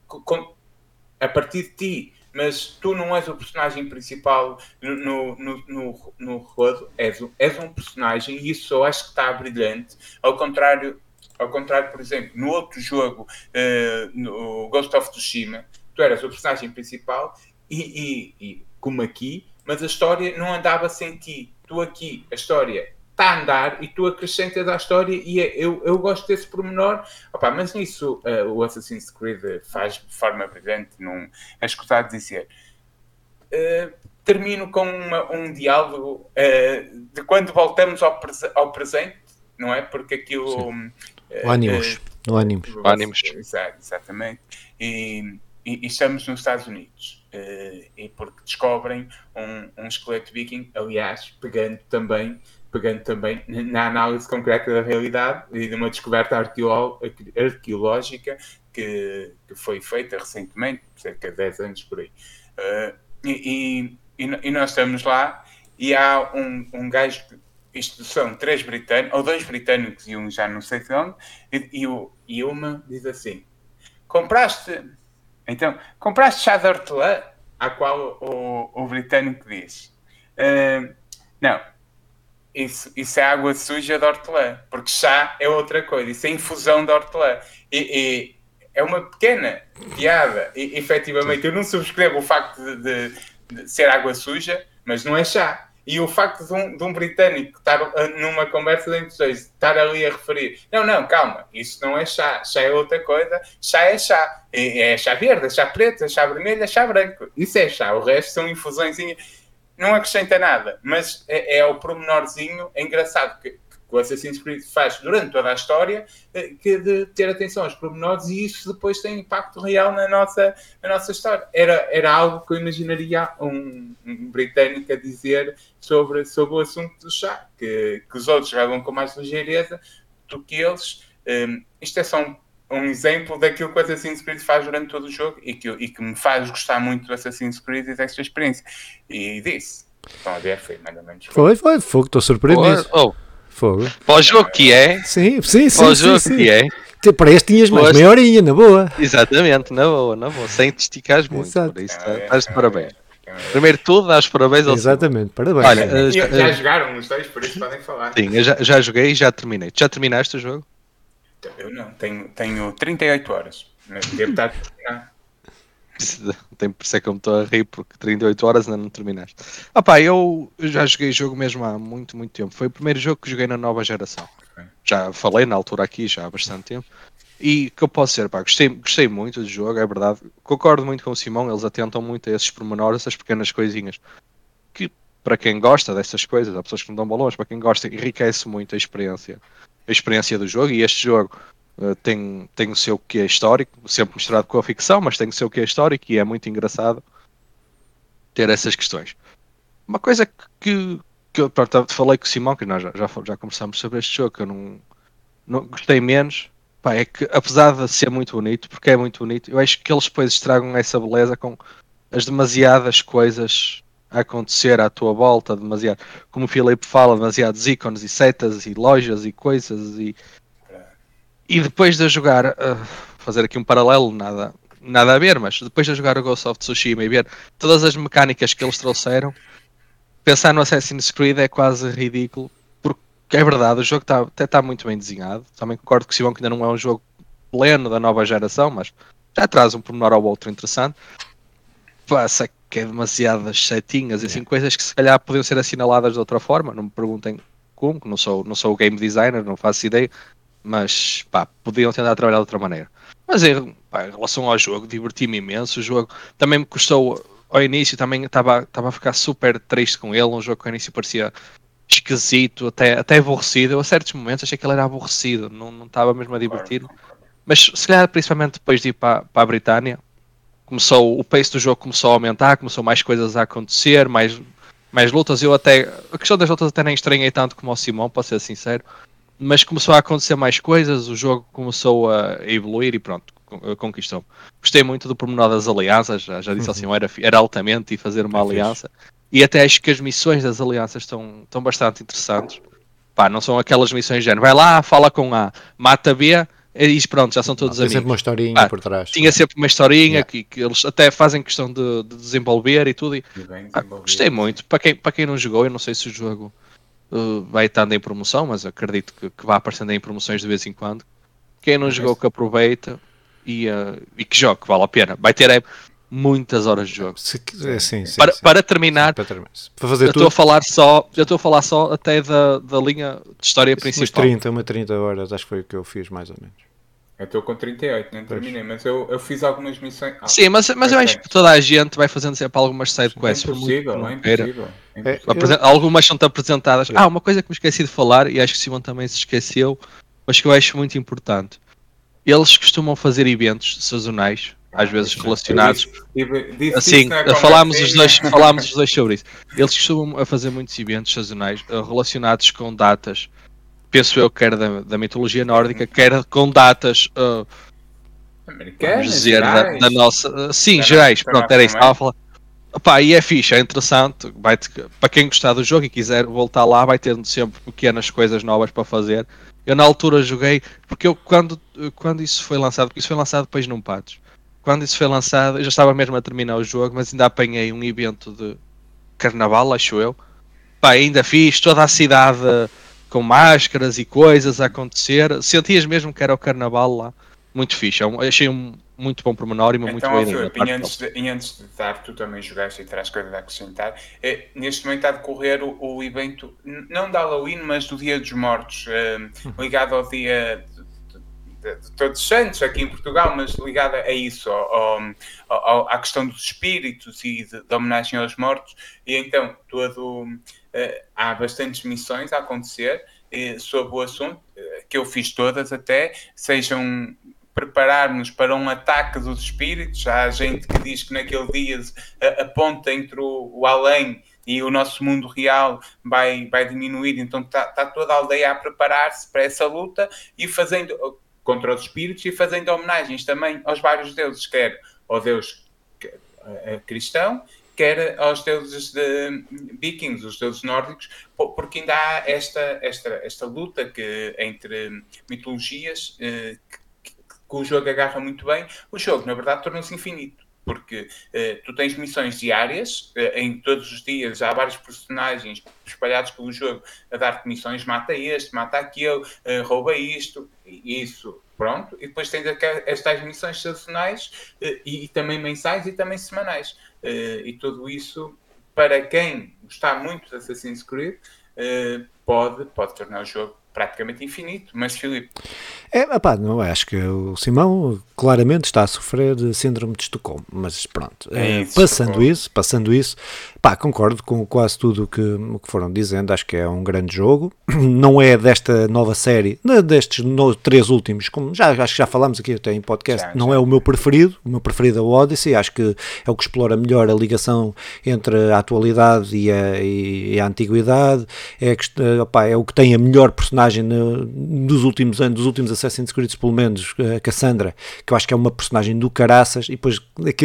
a partir de ti, mas tu não és o personagem principal no, no, no, no rodo, és, és um personagem e isso eu acho que está brilhante, ao contrário, ao contrário, por exemplo, no outro jogo, uh, no Ghost of Tsushima, tu eras o personagem principal e, e, e como aqui, mas a história não andava sem ti. Tu aqui, a história está a andar e tu acrescentas à história e é, eu, eu gosto desse pormenor. Opa, mas nisso uh, o Assassin's Creed faz de forma brilhante, num, é escutado dizer. Uh, termino com uma, um diálogo uh, de quando voltamos ao, prese ao, presente, não é? Porque aquilo. o ânimos. o ânimos. O ânimos. Exatamente. E, e, e estamos nos Estados Unidos. Uh, e porque descobrem um, um esqueleto viking, aliás, pegando também, pegando também na análise concreta da realidade e de uma descoberta arqueológica que, que foi feita recentemente, cerca de 10 anos por aí. Uh, e, e, e, nós estamos lá e há um, um gajo, isto são três britânicos, ou dois britânicos e um já não sei de onde, e, e, e uma diz assim: compraste então, compraste chá de hortelã? A qual o, o britânico diz: uh, Não, isso, isso é água suja de hortelã, porque chá é outra coisa, isso é infusão de hortelã. E, e é uma pequena piada. E, efetivamente, eu não subscrevo o facto de, de, de ser água suja, mas não é chá. E o facto de um, de um britânico estar uh, numa conversa entre dois, estar ali a referir: não, não, calma, isso não é chá, chá é outra coisa, chá é chá. É, é chá verde, é chá preto, é chá vermelho, é chá branco. Isso é chá, o resto são infusões. Não acrescenta nada, mas é, é o pormenorzinho é engraçado que que o Assassin's Creed faz durante toda a história, eh, que de ter atenção aos pormenores e isso depois tem impacto real na nossa, na nossa história. Era, era algo que eu imaginaria um, um britânico a dizer sobre, sobre o assunto do chá, que, que os outros jogam com mais ligeireza do que eles. Um, isto é só um, um, exemplo daquilo que o Assassin's Creed faz durante todo o jogo e que, e que me faz gostar muito do Assassin's Creed e desta experiência. E disse. Estão a ver, foi mais ou menos. Foi, foi, foi, estou surpreendido. Oh, oh. Fogo. Para o jogo que é. Sim, sim, sim. Para o sim, jogo sim. que é. Para este tinhas mais meia horinha, na boa. Exatamente, na boa, na boa. Sem te esticares muito. Exato. Por isso, tá- estás de parabéns. Primeiro de tudo, dás parabéns ao Exatamente, parabéns. Olha, já, já jogaram os dois, por isso podem falar. Sim, eu já, já joguei e já terminei. Já terminaste o jogo? Eu não, tenho, tenho 38 horas. Devo estar a terminar. Tem por isso é que eu me estou a rir, porque 38 horas ainda não terminaste. Ah pá, eu já joguei jogo mesmo há muito, muito tempo. Foi o primeiro jogo que joguei na nova geração. Já falei na altura aqui, já há bastante tempo. E que eu posso ser, pá, gostei, gostei muito do jogo, é verdade. Concordo muito com o Simão, eles atentam muito a esses pormenores, essas pequenas coisinhas. Que para quem gosta dessas coisas, há pessoas que não dão valores, para quem gosta, enriquece muito a experiência, a experiência do jogo. E este jogo uh, tem, tem o seu que é histórico, sempre misturado com a ficção, mas tem o seu que é histórico e é muito engraçado ter essas questões. Uma coisa que, que, que eu pronto, falei com o Simão, que nós já, já, já conversámos sobre este jogo, que eu não, não gostei menos Pá, é que apesar de ser muito bonito, porque é muito bonito, eu acho que eles depois estragam essa beleza com as demasiadas coisas a acontecer à tua volta, demasiado, como o Filipe fala, demasiados ícones e setas e lojas e coisas e, e depois de jogar, uh, fazer aqui um paralelo, nada, nada a ver, mas depois de jogar o Ghost of Tsushima e ver todas as mecânicas que eles trouxeram, pensar no Assassin's Creed é quase ridículo, que é verdade, o jogo tá, até está muito bem desenhado. Também concordo que o Simão que ainda não é um jogo pleno da nova geração, mas já traz um pormenor ao outro interessante. Passa que é demasiadas setinhas e assim, coisas que se calhar podiam ser assinaladas de outra forma. Não me perguntem como, que não sou, não sou o game designer, não faço ideia, mas pá, podiam tentar trabalhar de outra maneira. Mas em, pá, em relação ao jogo, diverti-me imenso. O jogo também me custou ao início, também estava a ficar super triste com ele. Um jogo que ao início parecia esquisito, até, até aborrecido. Eu a certos momentos achei que ele era aborrecido, não, estava mesmo a divertir. Mas se calhar principalmente depois de ir para, para a Britânia, começou, o pace do jogo começou a aumentar, começou mais coisas a acontecer, mais, mais lutas. Eu até. A questão das lutas até nem estranhei tanto como o Simão, para ser sincero. Mas começou a acontecer mais coisas, o jogo começou a evoluir e pronto, conquistou-me. Gostei muito do pormenor das alianças, já, já disse uhum. assim, era, era altamente e fazer uma é aliança. Fixe. E até acho que as missões das alianças estão, estão bastante interessantes. Pá, não são aquelas missões de género. Vai lá, fala com A, mata B e pronto, já são todos não, amigos. Tinha sempre uma historinha Pá, por trás. Tinha sempre uma historinha yeah. que, que, eles até fazem questão de, de desenvolver e tudo. E, ah, gostei muito. Para quem, para quem não jogou, eu não sei se o jogo uh, vai estando em promoção, mas acredito que, que vá aparecendo em promoções de vez em quando. Quem não jogou, que aproveita e, uh, e que jogue, que vale a pena. Vai ter. É, muitas horas de jogo. Se, sim, sim, para, sim. para terminar, sim, para, terminar. para fazer eu estou a falar só, eu estou a falar só até da, da linha de história principal. Umas 30, uma 30 horas, acho que foi o que eu fiz mais ou menos. Eu estou com 38, não terminei, mas eu, eu fiz algumas missões. Ah, Sim, mas, mas eu acho que toda a gente vai fazendo sempre algumas sidequests. É impossível, não é impossível. É, é, eu... Algumas são-te apresentadas. É. Ah, uma coisa que me esqueci de falar, e acho que o Simon também se esqueceu, mas que eu acho muito importante. Eles costumam fazer eventos sazonais às vezes relacionados. assim, falámos os, dois, falámos os dois sobre isso. Eles costumam fazer muitos eventos sazonais eh, relacionados com datas, penso eu, quer da, da mitologia nórdica, quer com datas. Uh, Americanas, dizer, da, da, nossa. Uh, sim, gerais, pronto, era isso. Estava a falar. Opa, e é fixe, é interessante. Vai para quem gostar do jogo e quiser voltar lá, vai ter sempre pequenas coisas novas para fazer. Eu na altura joguei, porque eu quando, quando isso foi lançado, porque isso foi lançado depois num patch quando isso foi lançado, eu já estava mesmo a terminar o jogo, mas ainda apanhei um evento de carnaval, acho eu. Pá, ainda fiz toda a cidade com máscaras e coisas a acontecer. Sentias mesmo que era o carnaval lá. Muito fixe. É achei um muito bom pormenor e uma então, muito boa ideia. Antes, de, e antes de dar, tu também jogaste e traz coisas a acrescentar. É, neste momento está a decorrer o, o evento, não da Halloween, mas do Dia dos Mortos, eh, ligado ao dia de, de, todos os santos aqui em Portugal, mas ligada a isso, ao, ao, à questão dos espíritos e de, de, homenagem aos mortos. E então, todo, há bastantes missões a acontecer uh, sobre o assunto, uh, que eu fiz todas até, sejam prepararmos para um ataque dos espíritos. Há gente que diz que naquele dia a, ponta entre o, o além e o nosso mundo real vai, vai diminuir, então está tá toda a aldeia a preparar-se para essa luta e fazendo contra os espíritos e fazendo homenagens também aos vários deuses, quer ao deus eh, cristão, quer aos deuses de vikings, os deuses nórdicos, porque ainda há esta, esta, esta luta que, entre mitologias eh, que, que, o jogo agarra muito bem. O jogo, na verdade, tornou-se infinito porque uh, tu tens missões diárias, uh, em todos os dias há vários personagens espalhados pelo jogo a dar-te missões, mata este, mata aquele, uh, rouba isto, isso pronto, e depois tens estas missões sazonais uh, e, e, também mensais e também semanais. Uh, e tudo isso, para quem gostar muito de Assassin's Creed, pode, pode tornar o jogo praticamente infinito. Mas, Filipe. É, opá, não, acho que o Simão claramente está a sofrer de síndrome de Estocolmo, mas pronto, é, isso, passando isso, passando isso, pá, concordo com quase tudo que, o que foram dizendo, acho que é um grande jogo, não é desta nova série, destes no, três últimos, como já, acho que já falámos aqui até em podcast, já, não já. é o meu preferido, o meu preferido é o Odyssey, acho que é o que explora melhor a ligação entre a atualidade e a, e a antiguidade, é, que, opá, é o que tem a melhor personagem no, dos últimos anos, dos últimos Assassin's Creed, pelo menos, a Cassandra, que eu acho que é uma personagem do caraças, e depois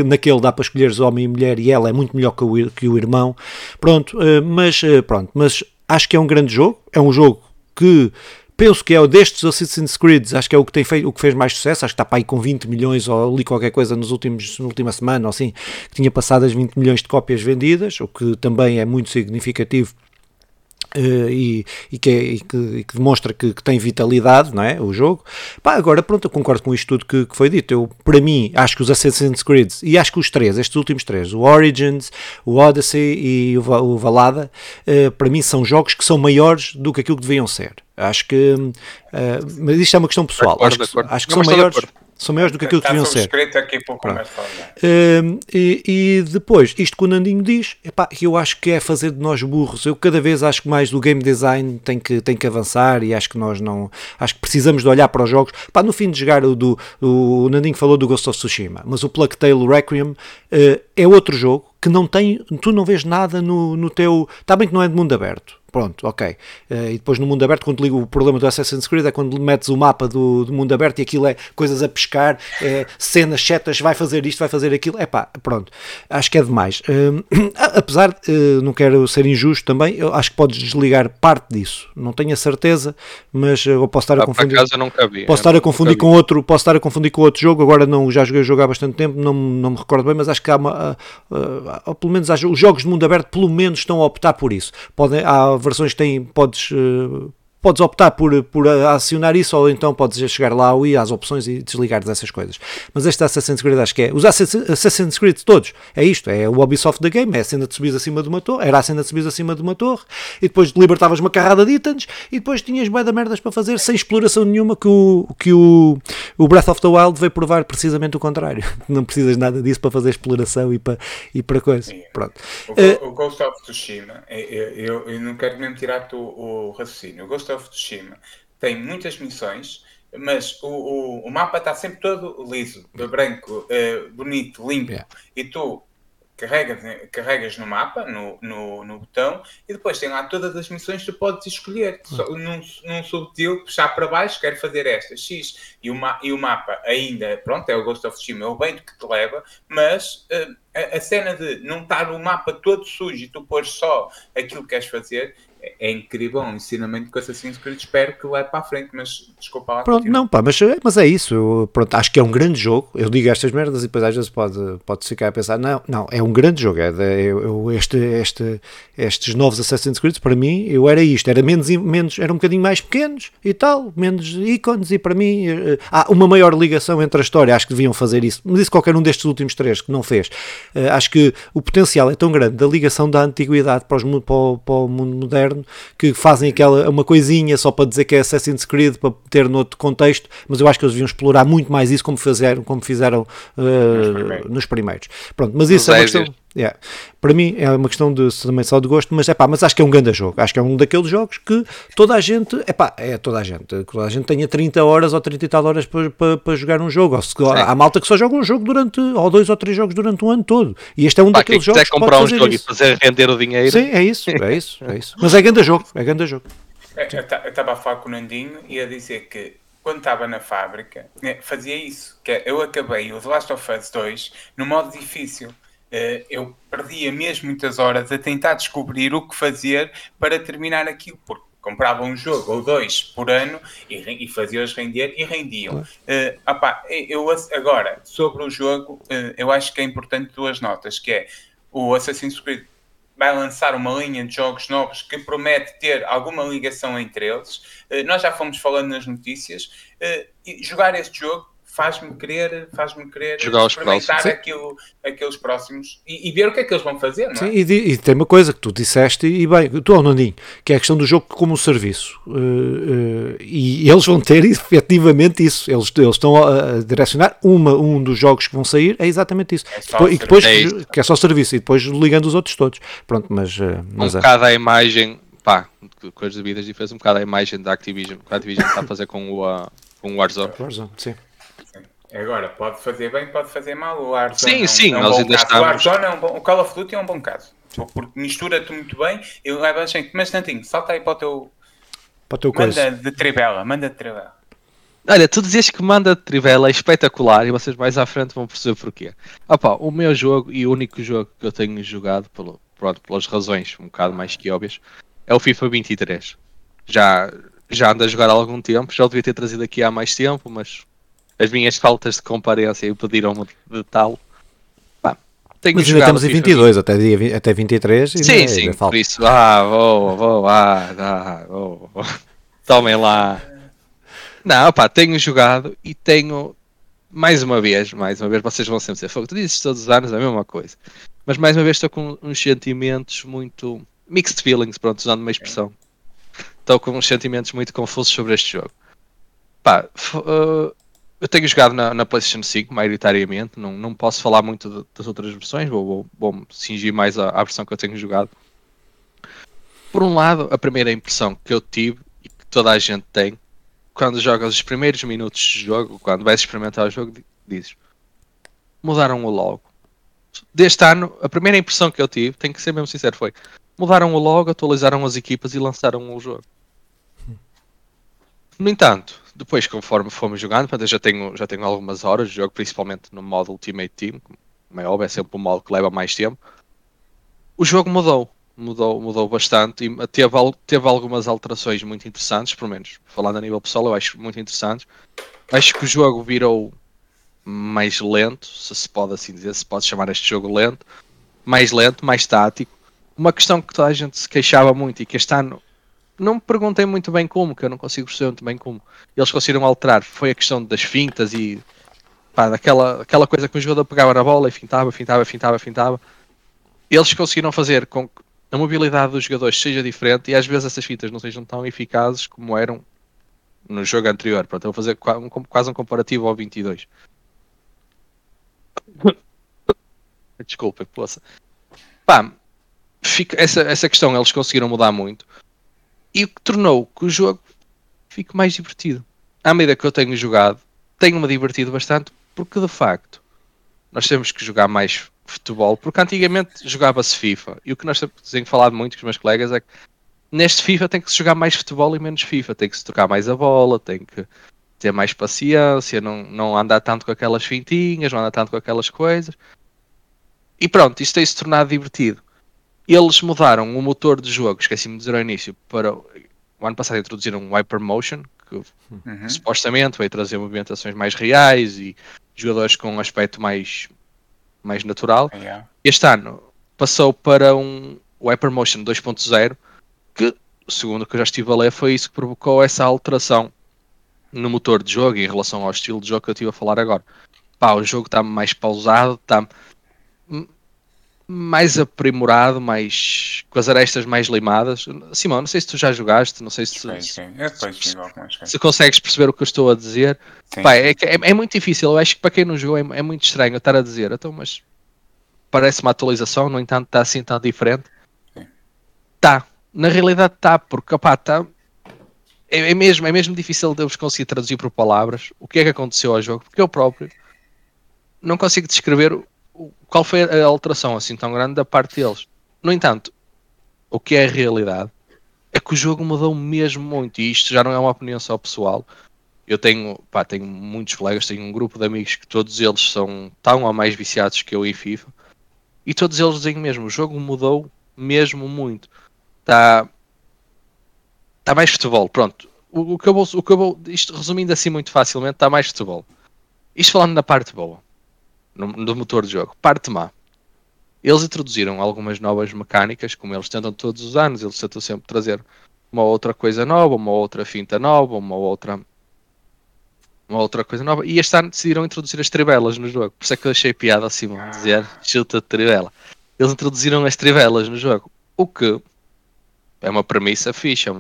naquele dá para escolheres homem e mulher, e ela é muito melhor que o, que o irmão. Pronto, eh, mas eh, pronto, mas acho que é um grande jogo, é um jogo que penso que é o destes Assassin's Creed, acho que é o que, tem feito, o que fez mais sucesso, acho que está para aí com 20 milhões ou ali qualquer coisa nos últimos, na última semana ou assim, que tinha passado as 20 milhões de cópias vendidas, o que também é muito significativo e, e, que, é, e, que, e, que, demonstra que, que, tem vitalidade, não é? O jogo. Pá, agora, pronto, eu concordo com isto tudo que, foi dito. Eu, para mim, acho que os Assassin's Creed, e acho que os três, estes últimos três, o Origins, o Odyssey e o, o Valhalla, uh, para mim são jogos que são maiores do que aquilo que deviam ser. Acho que. Uh, mas isto é uma questão pessoal. Acordo, acho que, acho que são maiores são maiores do que aquilo que deviam ser. Aqui uh, e, e, depois, isto que o Nandinho diz, epá, eu acho que é fazer de nós burros. Eu cada vez acho que mais o game design tem que, tem que avançar e acho que nós não. Acho que precisamos de olhar para os jogos. Pá, no fim de jogar o do. O Nandinho falou do Ghost of Tsushima, mas o Plague Tale Requiem uh, é outro jogo que não tem. Tu não vês nada no, no teu. Está bem que não é de mundo aberto Pronto, ok. Uh, e depois no mundo aberto, quando ligo o problema do Assassin's Creed é quando metes o mapa do, do mundo aberto e aquilo é coisas a pescar, é, cenas, setas, vai fazer isto, vai fazer aquilo. É pá, pronto. Acho que é demais. Uh, apesar, uh, não quero ser injusto também, eu acho que podes desligar parte disso. Não tenho a certeza, mas eu posso estar a confundir. Posso estar a confundir com outro, posso estar a confundir com outro jogo. Agora não, já joguei o jogo há bastante tempo, não, não me recordo bem, mas acho que há uma, ou pelo menos os jogos de mundo aberto pelo menos estão a optar por isso. Podem, há versões têm, podes uh, podes optar por, por acionar isso ou então podes chegar lá ir às opções e desligar dessas coisas. Mas este Assassin's Creed acho que é. Os Assassin's Creed todos é isto, é o Ubisoft da game, é a cena de subir acima de uma torre, era a cena de subir acima de uma torre e depois libertavas uma carrada de itens e depois tinhas bué da merdas para fazer sem exploração nenhuma que o, que o, o Breath of the Wild veio provar precisamente o contrário. Não precisas nada disso para fazer exploração e para, e para coisa. Pronto. O, uh, o Ghost of Tsushima, eu, eu, eu não quero mesmo tirar-te o, o raciocínio. O Ghost of Tsushima tem muitas missões, mas o, o, o mapa está sempre todo liso, branco, uh, bonito, limpo, yeah. e tu carregas, carregas no mapa, no, no, no, botão, e depois tem lá todas as missões que tu podes escolher. Só, num, num subtil, puxar para baixo, quero fazer esta, X. E o, ma, e o mapa ainda, pronto, é o Ghost of Tsushima, é o vento que te leva, mas uh, a, a, cena de não estar o mapa todo sujo e tu pôr só aquilo que queres fazer, é incrível, um ensinamento que o Assassin's Creed espero que leve para a frente, mas desculpa lá. Pronto, não, pá, mas, mas é isso. Eu, pronto, acho que é um grande jogo. Eu digo estas merdas e depois às vezes pode, pode ficar a pensar: não, não, é um grande jogo. É de, eu, este, este, estes novos Assassin's Creed, para mim, eu era isto. Era menos, menos, era um bocadinho mais pequenos e tal, menos ícones. E para mim, eh, há uma maior ligação entre a história. Acho que deviam fazer isso. Mas isso qualquer um destes últimos três que não fez. Uh, acho que o potencial é tão grande da ligação da antiguidade para, os, para, o, para o mundo moderno que fazem aquela uma coisinha só para dizer que é Assassin's Creed para ter noutro contexto, mas eu acho que eles deviam explorar muito mais isso como fizeram, como fizeram uh, nos, primeiros. nos, primeiros. Pronto, mas isso é uma questão. Yeah. Para mim é uma questão de também só de gosto, mas é pá, mas acho que é um grande jogo. Acho que é um daqueles jogos que toda a gente, é pá, é toda a gente, toda a gente tenha 30 horas ou 30 e tal horas para, para, para jogar um jogo. Ou se, há malta que só joga um jogo durante, ou dois ou três jogos durante um ano todo. E este é um pá, daqueles jogos que comprar um jogo isso. e fazer render o dinheiro. Sim, é isso, é isso, é isso. Mas é grande jogo, é grande jogo. É, eu estava a falar com o Nandinho e a dizer que quando estava na fábrica, né, fazia isso. Que é, eu acabei o The Last of Us 2 no modo difícil. Uh, eu perdia mesmo muitas horas a tentar descobrir o que fazer para terminar aquilo, porque comprava um jogo ou dois por ano e, e fazia-os render e rendiam. Uh, opa, eu, agora, sobre o jogo, uh, eu acho que é importante duas notas, que é o Assassin's Creed vai lançar uma linha de jogos novos que promete ter alguma ligação entre eles. Uh, nós já fomos falando nas notícias. Uh, jogar este jogo faz-me querer, faz-me querer Jogar experimentar aquilo, aqueles próximos e, e, ver o que é que eles vão fazer, não é? Sim, e, e, tem uma coisa que tu disseste, e bem, tu, Nandinho, que é a questão do jogo como serviço. Uh, uh, e eles vão ter efetivamente isso. Eles, eles estão a, direcionar uma, um dos jogos que vão sair, é exatamente isso. É depois, e depois, é que é só serviço, e depois ligando os outros todos. Pronto, mas. Uh, mas um é. bocado a imagem, pá, com as devidas diferenças, um bocado a imagem da Activision, que a Activision está a fazer com o, uh, com o Warzone. Warzone, sim. Agora, pode fazer bem, pode fazer mal. O Warzone sim, é um, sim, é um nós ainda estamos... O Warzone é um bom... O Call of Duty é um bom caso. Porque mistura-te muito bem e leva a gente. Mas, Nantinho, salta aí para o teu... Para o teu manda coisa. de trivela, manda de trivela. Olha, tu dizias que manda de trivela é espetacular e vocês mais à frente vão perceber porquê. Opa, o meu jogo e o único jogo que eu tenho jogado, pelo, pronto, pelas razões um bocado mais que óbvias, é o FIFA 23. Já, já ando a jogar há algum tempo, já o devia ter trazido aqui há mais tempo, mas as minhas faltas de comparência impediram-me de tal. Pá, tenho Mas ainda estamos em 22, até, dia, até 23. Sim, é, sim, é por isso. Ah, vou, vou, ah, ah vou, vou. Tomem lá. Não, pá, tenho jogado e tenho, mais uma vez, mais uma vez, vocês vão sempre dizer, Fogo, tu dizes todos os anos a mesma coisa. Mas mais uma vez estou com uns sentimentos muito. mixed feelings, pronto, usando uma expressão. Estou com uns sentimentos muito confusos sobre este jogo. Pá, uh, eu tenho jogado na, na, PlayStation 5, maioritariamente. Não, não posso falar muito de, das outras versões, vou, vou, vou me cingir mais à, versão que eu tenho jogado. Por um lado, a primeira impressão que eu tive e que toda a gente tem quando jogas os primeiros minutos de jogo, quando vais experimentar o jogo, dizes: mudaram o logo. Deste ano, a primeira impressão que eu tive, tenho que ser mesmo sincero, foi: mudaram o logo, atualizaram as equipas e lançaram o jogo. No entanto, depois, conforme fomos jogando, eu já tenho, já tenho algumas horas de jogo, principalmente no modo Ultimate Team, como é óbvio, é sempre um modo que leva mais tempo. O jogo mudou, mudou, mudou bastante e teve, teve algumas alterações muito interessantes, pelo menos falando a nível pessoal, eu acho muito interessantes. Acho que o jogo virou mais lento, se se pode assim dizer, se pode chamar este jogo lento, mais lento, mais tático. Uma questão que toda a gente se queixava muito e que este ano não me perguntei muito bem como, que eu não consigo perceber muito bem como. Eles conseguiram alterar, foi a questão das fintas e pá, daquela aquela coisa que o jogador pegava na bola e fintava, fintava, fintava, fintava. Eles conseguiram fazer com que a mobilidade dos jogadores seja diferente e às vezes essas fintas não sejam tão eficazes como eram no jogo anterior. Pronto, eu vou fazer quase um comparativo ao 22. Desculpa, poça. Pá, fica, essa, essa questão eles conseguiram mudar muito e o que tornou que o jogo fique mais divertido. À medida que eu tenho jogado, tenho-me divertido bastante, porque de facto nós temos que jogar mais futebol, porque antigamente jogava-se FIFA, e o que nós temos falado muito com os meus colegas é que neste FIFA tem que se jogar mais futebol e menos FIFA, tem que se tocar mais a bola, tem que ter mais paciência, não, não andar tanto com aquelas fintinhas, não andar tanto com aquelas coisas. E pronto, isto tem se tornado divertido eles mudaram o motor de jogo, esqueci-me de dizer ao início, para o ano passado introduziram um Hypermotion, que uhum. supostamente vai trazer movimentações mais reais e jogadores com um aspecto mais, mais natural. Yeah. Este ano passou para um Hypermotion 2.0, que, segundo o que eu já estive a ler, foi isso que provocou essa alteração no motor de jogo em relação ao estilo de jogo que eu estive a falar agora. Pá, o jogo está mais pausado, está mais aprimorado, mais com as arestas mais limadas. Simão, não sei se tu já jogaste, não sei se, sim, sim. se, se consegues perceber o que eu estou a dizer. É, é, é, muito difícil, eu acho que para quem não jogou é, é muito estranho eu estar a dizer, então, mas parece uma atualização, no entanto está assim tão diferente. Tá, na realidade está, porque opá, tá, é, é, mesmo, é mesmo difícil de eu conseguir traduzir por palavras o que é que aconteceu ao jogo, porque eu próprio não consigo descrever qual foi a alteração assim tão grande da parte deles. No entanto, o que é a realidade é que o jogo mudou mesmo muito, e isto já não é uma opinião só pessoal. Eu tenho, pá, tenho muitos colegas, tenho um grupo de amigos que todos eles são tão ou mais viciados que eu em FIFA, e todos eles dizem mesmo: o jogo mudou mesmo muito. Está tá mais futebol. Pronto, o, o, que eu vou, o que eu vou, isto resumindo assim muito facilmente, está mais futebol. Isto falando da parte boa no, do motor de jogo. Parte má. Eles introduziram algumas novas mecânicas, como eles tentam todos os anos, eles tentam sempre trazer uma outra coisa nova, uma outra finta nova, uma outra uma outra coisa nova. E este ano decidiram introduzir as trivelas no jogo. Por isso é que eu achei piada assim, dizer chuta de trivela. Eles introduziram as trivelas no jogo. O que é uma premissa fixa.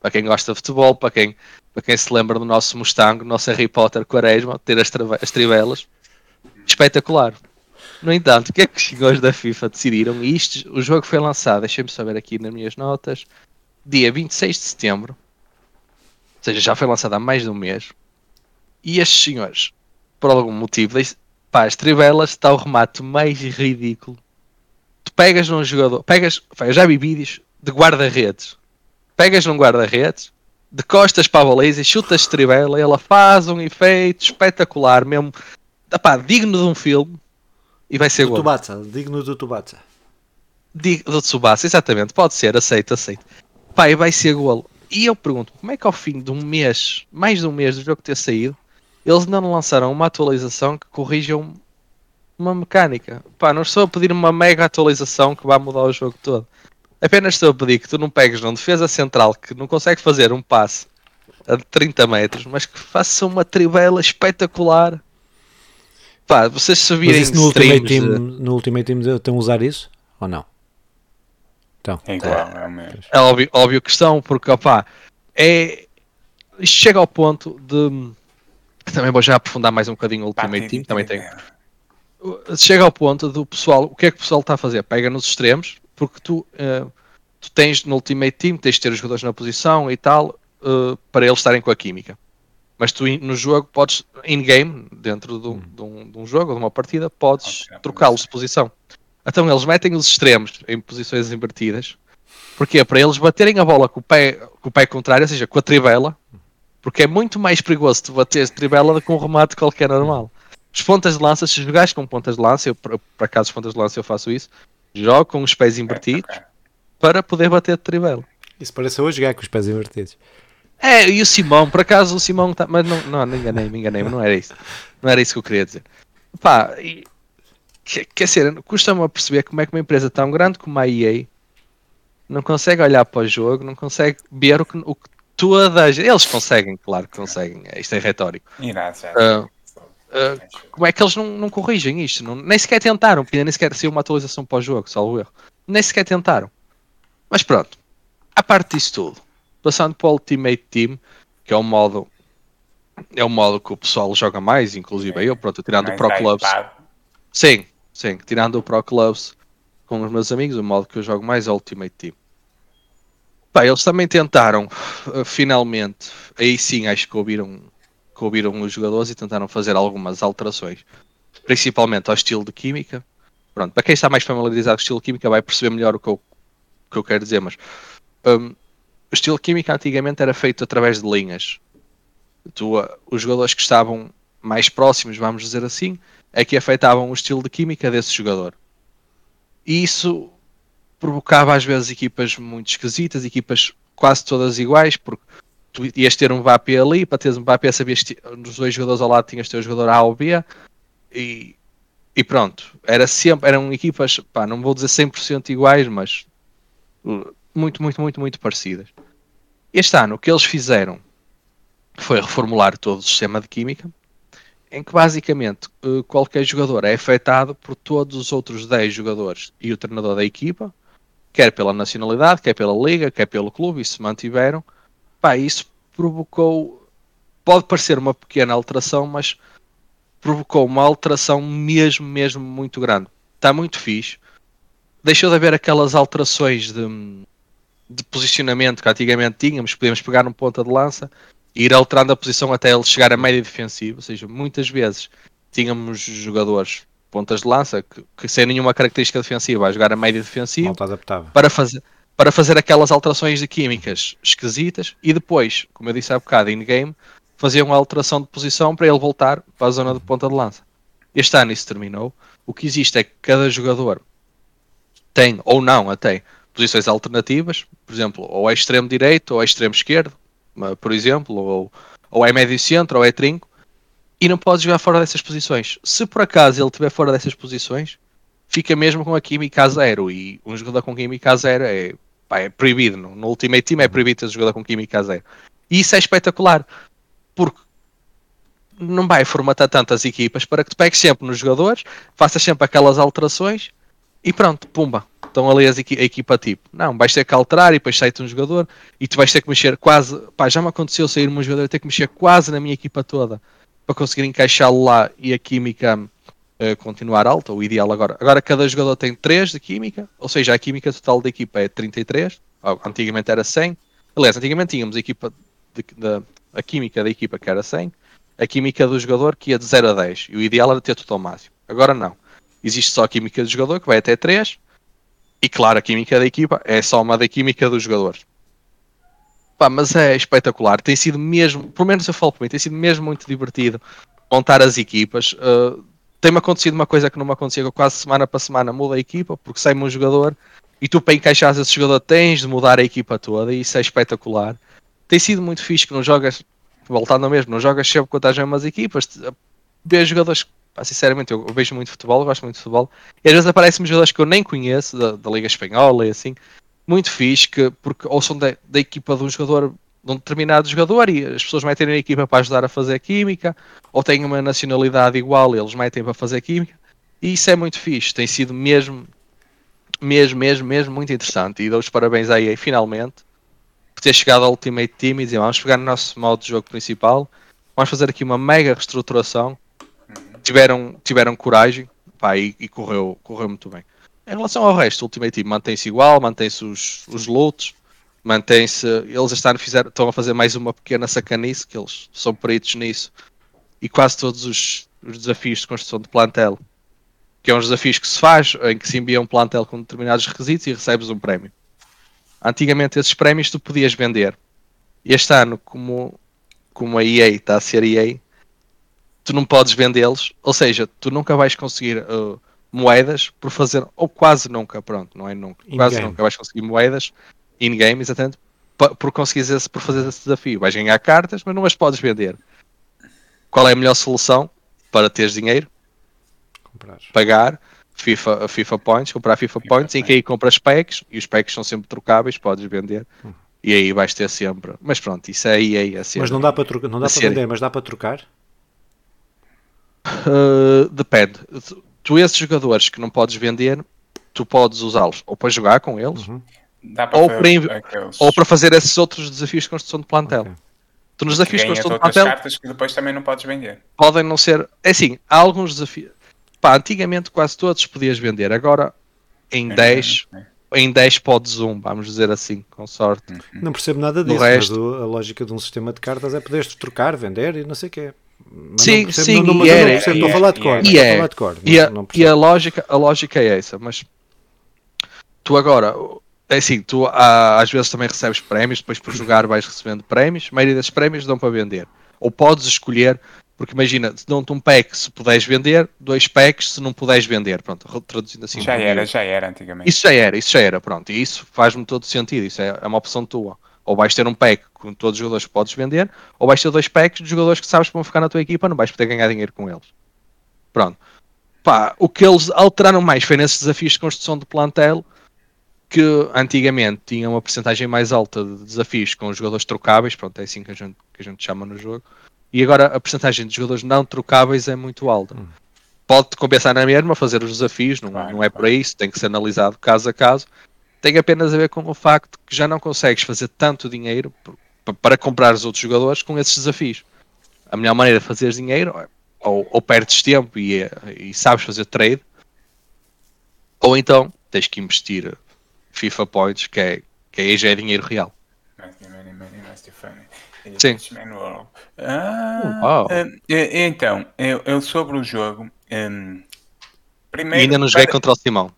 Para quem gosta de futebol, para quem, para quem se lembra do nosso Mustang, do nosso Harry Potter Quaresma, ter as, as trivelas. Espetacular. No entanto, o que é que os senhores da FIFA decidiram? Isto, o jogo foi lançado, deixem-me saber aqui nas minhas notas, dia 26 de setembro. Ou seja, já foi lançado há mais de um mês. E estes senhores, por algum motivo, pá, as trivelas está o remate mais ridículo. Tu pegas num jogador, pegas, eu já vi vídeos de guarda-redes. Pegas num guarda-redes, de costas para a baliza chutas trivela, ela faz um efeito espetacular, mesmo, pá, digno de um filme e vai ser do gol. Tubatsa, digno do Tubatsa. Dig, do Tsubasa, exatamente. Pode ser, aceito, aceito. Pá, e vai ser golo. E eu pergunto, como é que ao fim de um mês, mais de um mês do jogo ter saído, eles não lançaram uma atualização que corrija uma mecânica? Pá, não estou a pedir uma mega atualização que vá mudar o jogo todo. Apenas estou a pedir que tu não pegues num defesa central que não consegue fazer um passe a 30 metros, mas que faça uma trivela espetacular Pá, vocês Mas isso no Ultimate, Team, no Ultimate Team estão a usar isso? Ou não? Então. É igual, é, é óbvio, óbvio que estão, porque opá, é, chega ao ponto de. Também vou já aprofundar mais um bocadinho o Ultimate Team, também tem. Chega ao ponto do pessoal, o que é que o pessoal está a fazer? Pega nos extremos, porque tu, uh, tu tens no Ultimate Team, tens de ter os jogadores na posição e tal, uh, para eles estarem com a química. Mas tu no jogo podes, in-game, dentro de um, de, um, de um, jogo, de uma partida, podes trocá-los de posição. Então eles metem os extremos em posições invertidas. Porquê? Para eles baterem a bola com o pé, com o pé contrário, ou seja, com a trivela. Porque é muito mais perigoso tu bater a trivela do que um remate qualquer normal. Os pontas de lança, se jogares com pontas de lança, eu por, acaso pontas de lança eu faço isso, jogo com os pés invertidos para poder bater de trivela. Isso parece hoje jogar com os pés invertidos. É, e o Simão, por acaso o Simão tá, mas não, não, me enganei, me enganei, não era isso. Não era isso que eu queria dizer. Pá, e, quer dizer, custa-me a perceber como é que uma empresa tão grande como a EA não consegue olhar para o jogo, não consegue ver o que, o que toda a gente. Eles conseguem, claro que conseguem, isto é retórico. Uh, uh, como é que eles não, não corrigem isto? Não, nem sequer tentaram, porque nem sequer saiu uma atualização para o jogo, salvo erro. Nem sequer tentaram. Mas pronto, a parte disso tudo Passando para o Ultimate Team, que é o modo é o modo que o pessoal joga mais, inclusive eu, pronto, tirando o Pro Clubs. Sim, sim, tirando o Pro Clubs com os meus amigos, o modo que eu jogo mais é o Ultimate Team. Pá, eles também tentaram, uh, finalmente, aí sim acho que ouviram, que ouviram os jogadores e tentaram fazer algumas alterações, principalmente ao estilo de química. Pronto, para quem está mais familiarizado com o estilo de química vai perceber melhor o que eu, o que eu quero dizer, mas um, o estilo química antigamente era feito através de linhas. Tu, os jogadores que estavam mais próximos, vamos dizer assim, é que afetavam o estilo de química desse jogador. E isso provocava às vezes equipas muito esquisitas, equipas quase todas iguais, porque tu ias ter um VAP ali, para teres um VAP sabias que nos dois jogadores ao lado tinhas teu jogador A ou B, e, e pronto, era sempre, eram equipas, pá, não vou dizer 100% iguais, mas muito, muito, muito, muito parecidas. Este ano o que eles fizeram foi reformular todo o sistema de química, em que basicamente eh, qualquer jogador é afetado por todos os outros 10 jogadores e o treinador da equipa, quer pela nacionalidade, quer pela liga, quer pelo clube, e se mantiveram. Pá, isso provocou, pode parecer uma pequena alteração, mas provocou uma alteração mesmo, mesmo muito grande. Está muito fixe. Deixou de haver aquelas alterações de de posicionamento que antigamente tínhamos, podíamos pegar um ponta de lança e ir alterando a posição até ele chegar à média defensiva, ou seja, muitas vezes tínhamos jogadores pontas de lança que, que sem nenhuma característica defensiva a jogar a média defensiva para fazer para fazer aquelas alterações de químicas esquisitas e depois, como eu disse há bocado, in-game, faziam uma alteração de posição para ele voltar para a zona de ponta de lança. Este ano isso terminou. O que existe é que cada jogador tem, ou não até, posições alternativas, por exemplo, ou é extremo direito ou é extremo esquerdo, por exemplo, ou, ou é médio centro ou é trinco, e não pode jogar fora dessas posições. Se por acaso ele estiver fora dessas posições, fica mesmo com a química zero. E um jogador com química zero é, pá, é proibido. No, no Ultimate Team é proibido ter jogador com química zero. E isso é espetacular, porque não vai formatar tantas equipas para que tu pegues sempre nos jogadores, faças sempre aquelas alterações e pronto, pumba, estão ali as equi a equipa tipo. Não, vais ter que alterar e depois sai-te um jogador e tu vais ter que mexer quase. Pá, já me aconteceu sair um jogador e ter que mexer quase na minha equipa toda para conseguir encaixá-lo lá e a química uh, continuar alta. O ideal agora. Agora cada jogador tem 3 de química, ou seja, a química total da equipa é 33. Antigamente era 100. Aliás, antigamente tínhamos a equipa de, de, a química da equipa que era 100, a química do jogador que ia de 0 a 10. E o ideal era ter ao máximo. Agora não. Existe só a química do jogador que vai até 3 e claro, a química da equipa é só uma da química dos jogadores. Pá, mas é espetacular. Tem sido mesmo, pelo menos eu falo por mim, tem sido mesmo muito divertido montar as equipas. Uh, Tem-me acontecido uma coisa que não me acontecia quase semana para semana. Muda a equipa porque sai-me um jogador e tu para encaixar esse jogador tens de mudar a equipa toda e isso é espetacular. Tem sido muito fixe que não jogas, voltando ao mesmo, não jogas sempre contra as mesmas equipas. Vês jogadores Pá, sinceramente, eu, eu, vejo muito futebol, gosto muito de futebol, e às vezes aparecem-me jogadores que eu nem conheço, da, da, Liga Espanhola e assim, muito fixe, que, porque ou são da, da equipa de um jogador, de um determinado jogador, e as pessoas metem na equipa para ajudar a fazer química, ou têm uma nacionalidade igual e eles metem para fazer química, e isso é muito fixe, tem sido mesmo, mesmo, mesmo, mesmo muito interessante, e dou os parabéns aí finalmente, por ter chegado ao Ultimate Team e dizer, vamos pegar no nosso modo de jogo principal, vamos fazer aqui uma mega reestruturação, tiveram, tiveram coragem pá, e, e, correu, correu muito bem. Em relação ao resto, o Ultimate Team mantém-se igual, mantém-se os, os mantém-se. Eles estão a fazer mais uma pequena sacanice, que eles são peritos nisso, e quase todos os, os desafios de construção de plantel, que é um desafio que se faz, em que se envia um plantel com determinados requisitos e recebes um prémio. Antigamente esses prémios tu podias vender. Este ano, como, como a EA está a ser EA, tu não podes vendê-los, ou seja, tu nunca vais conseguir uh, moedas por fazer, ou quase nunca, pronto, não é nunca, quase nunca vais conseguir moedas in-game, exatamente, por conseguires esse, por fazer esse desafio. Vais ganhar cartas, mas não as podes vender. Qual é a melhor solução para teres dinheiro? Comprar. Pagar FIFA, FIFA Points, comprar FIFA, FIFA Points, em que aí compras packs e os packs são sempre trocáveis, podes vender. Hum. E aí vais ter sempre. Mas pronto, isso aí é, assim. Mas não dá para, não dá para vender, mas dá para trocar? Uh, depende. Tu, esses jogadores que não podes vender, tu podes usá-los ou para jogar com eles, uhum. ou, para aqueles... ou para fazer esses outros desafios de construção de plantel. Okay. Tu nos desafios de construção de plantel. cartas que depois também não podes vender. Podem não ser. É assim, há alguns desafios. Pá, antigamente quase todos podias vender, agora em é, 10. É. Em 10 podes um, vamos dizer assim, com sorte. Uhum. Não percebo nada disso, resto... mas a lógica de um sistema de cartas é poderes trocar, vender e não sei o quê. Mas sim, percebo, sim, não, e era, estou a falar de cor. E, é, cor, e, a, e a, lógica, a lógica é essa, mas tu agora, é assim, tu há, às vezes também recebes prémios, depois por jogar vais recebendo prémios, a maioria desses prémios dão para vender. Ou podes escolher, porque imagina, dão-te um pack se puderes vender, dois packs se não puderes vender, pronto, traduzindo assim. Já era, já era antigamente. Isso já era, isso já era, pronto, e isso faz-me todo sentido, isso é, é uma opção tua. Ou vais ter um pack com todos os jogadores que podes vender, ou vais ter dois packs de jogadores que sabes que vão ficar na tua equipa, não vais poder ganhar dinheiro com eles. Pronto. Pá, o que eles alteraram mais foi nesses desafios de construção de plantel, que antigamente tinha uma porcentagem mais alta de desafios com jogadores trocáveis, pronto, é assim que a gente, que a gente chama no jogo, e agora a porcentagem de jogadores não trocáveis é muito alta. Hum. Pode compensar na mesma fazer os desafios, não, não é para isso, tem que ser analisado caso a caso, tem apenas a ver com o facto que já não consegues fazer tanto dinheiro para comprar os outros jogadores com esses desafios. A melhor maneira de fazer dinheiro é ou, ou perdes tempo e, e, sabes fazer trade, ou então tens que investir FIFA Points, que, é, que aí já é dinheiro real. Sim. Ah, uh, então, eu, eu, sobre o jogo. Um, primeiro, ainda não joguei para... contra o Simão.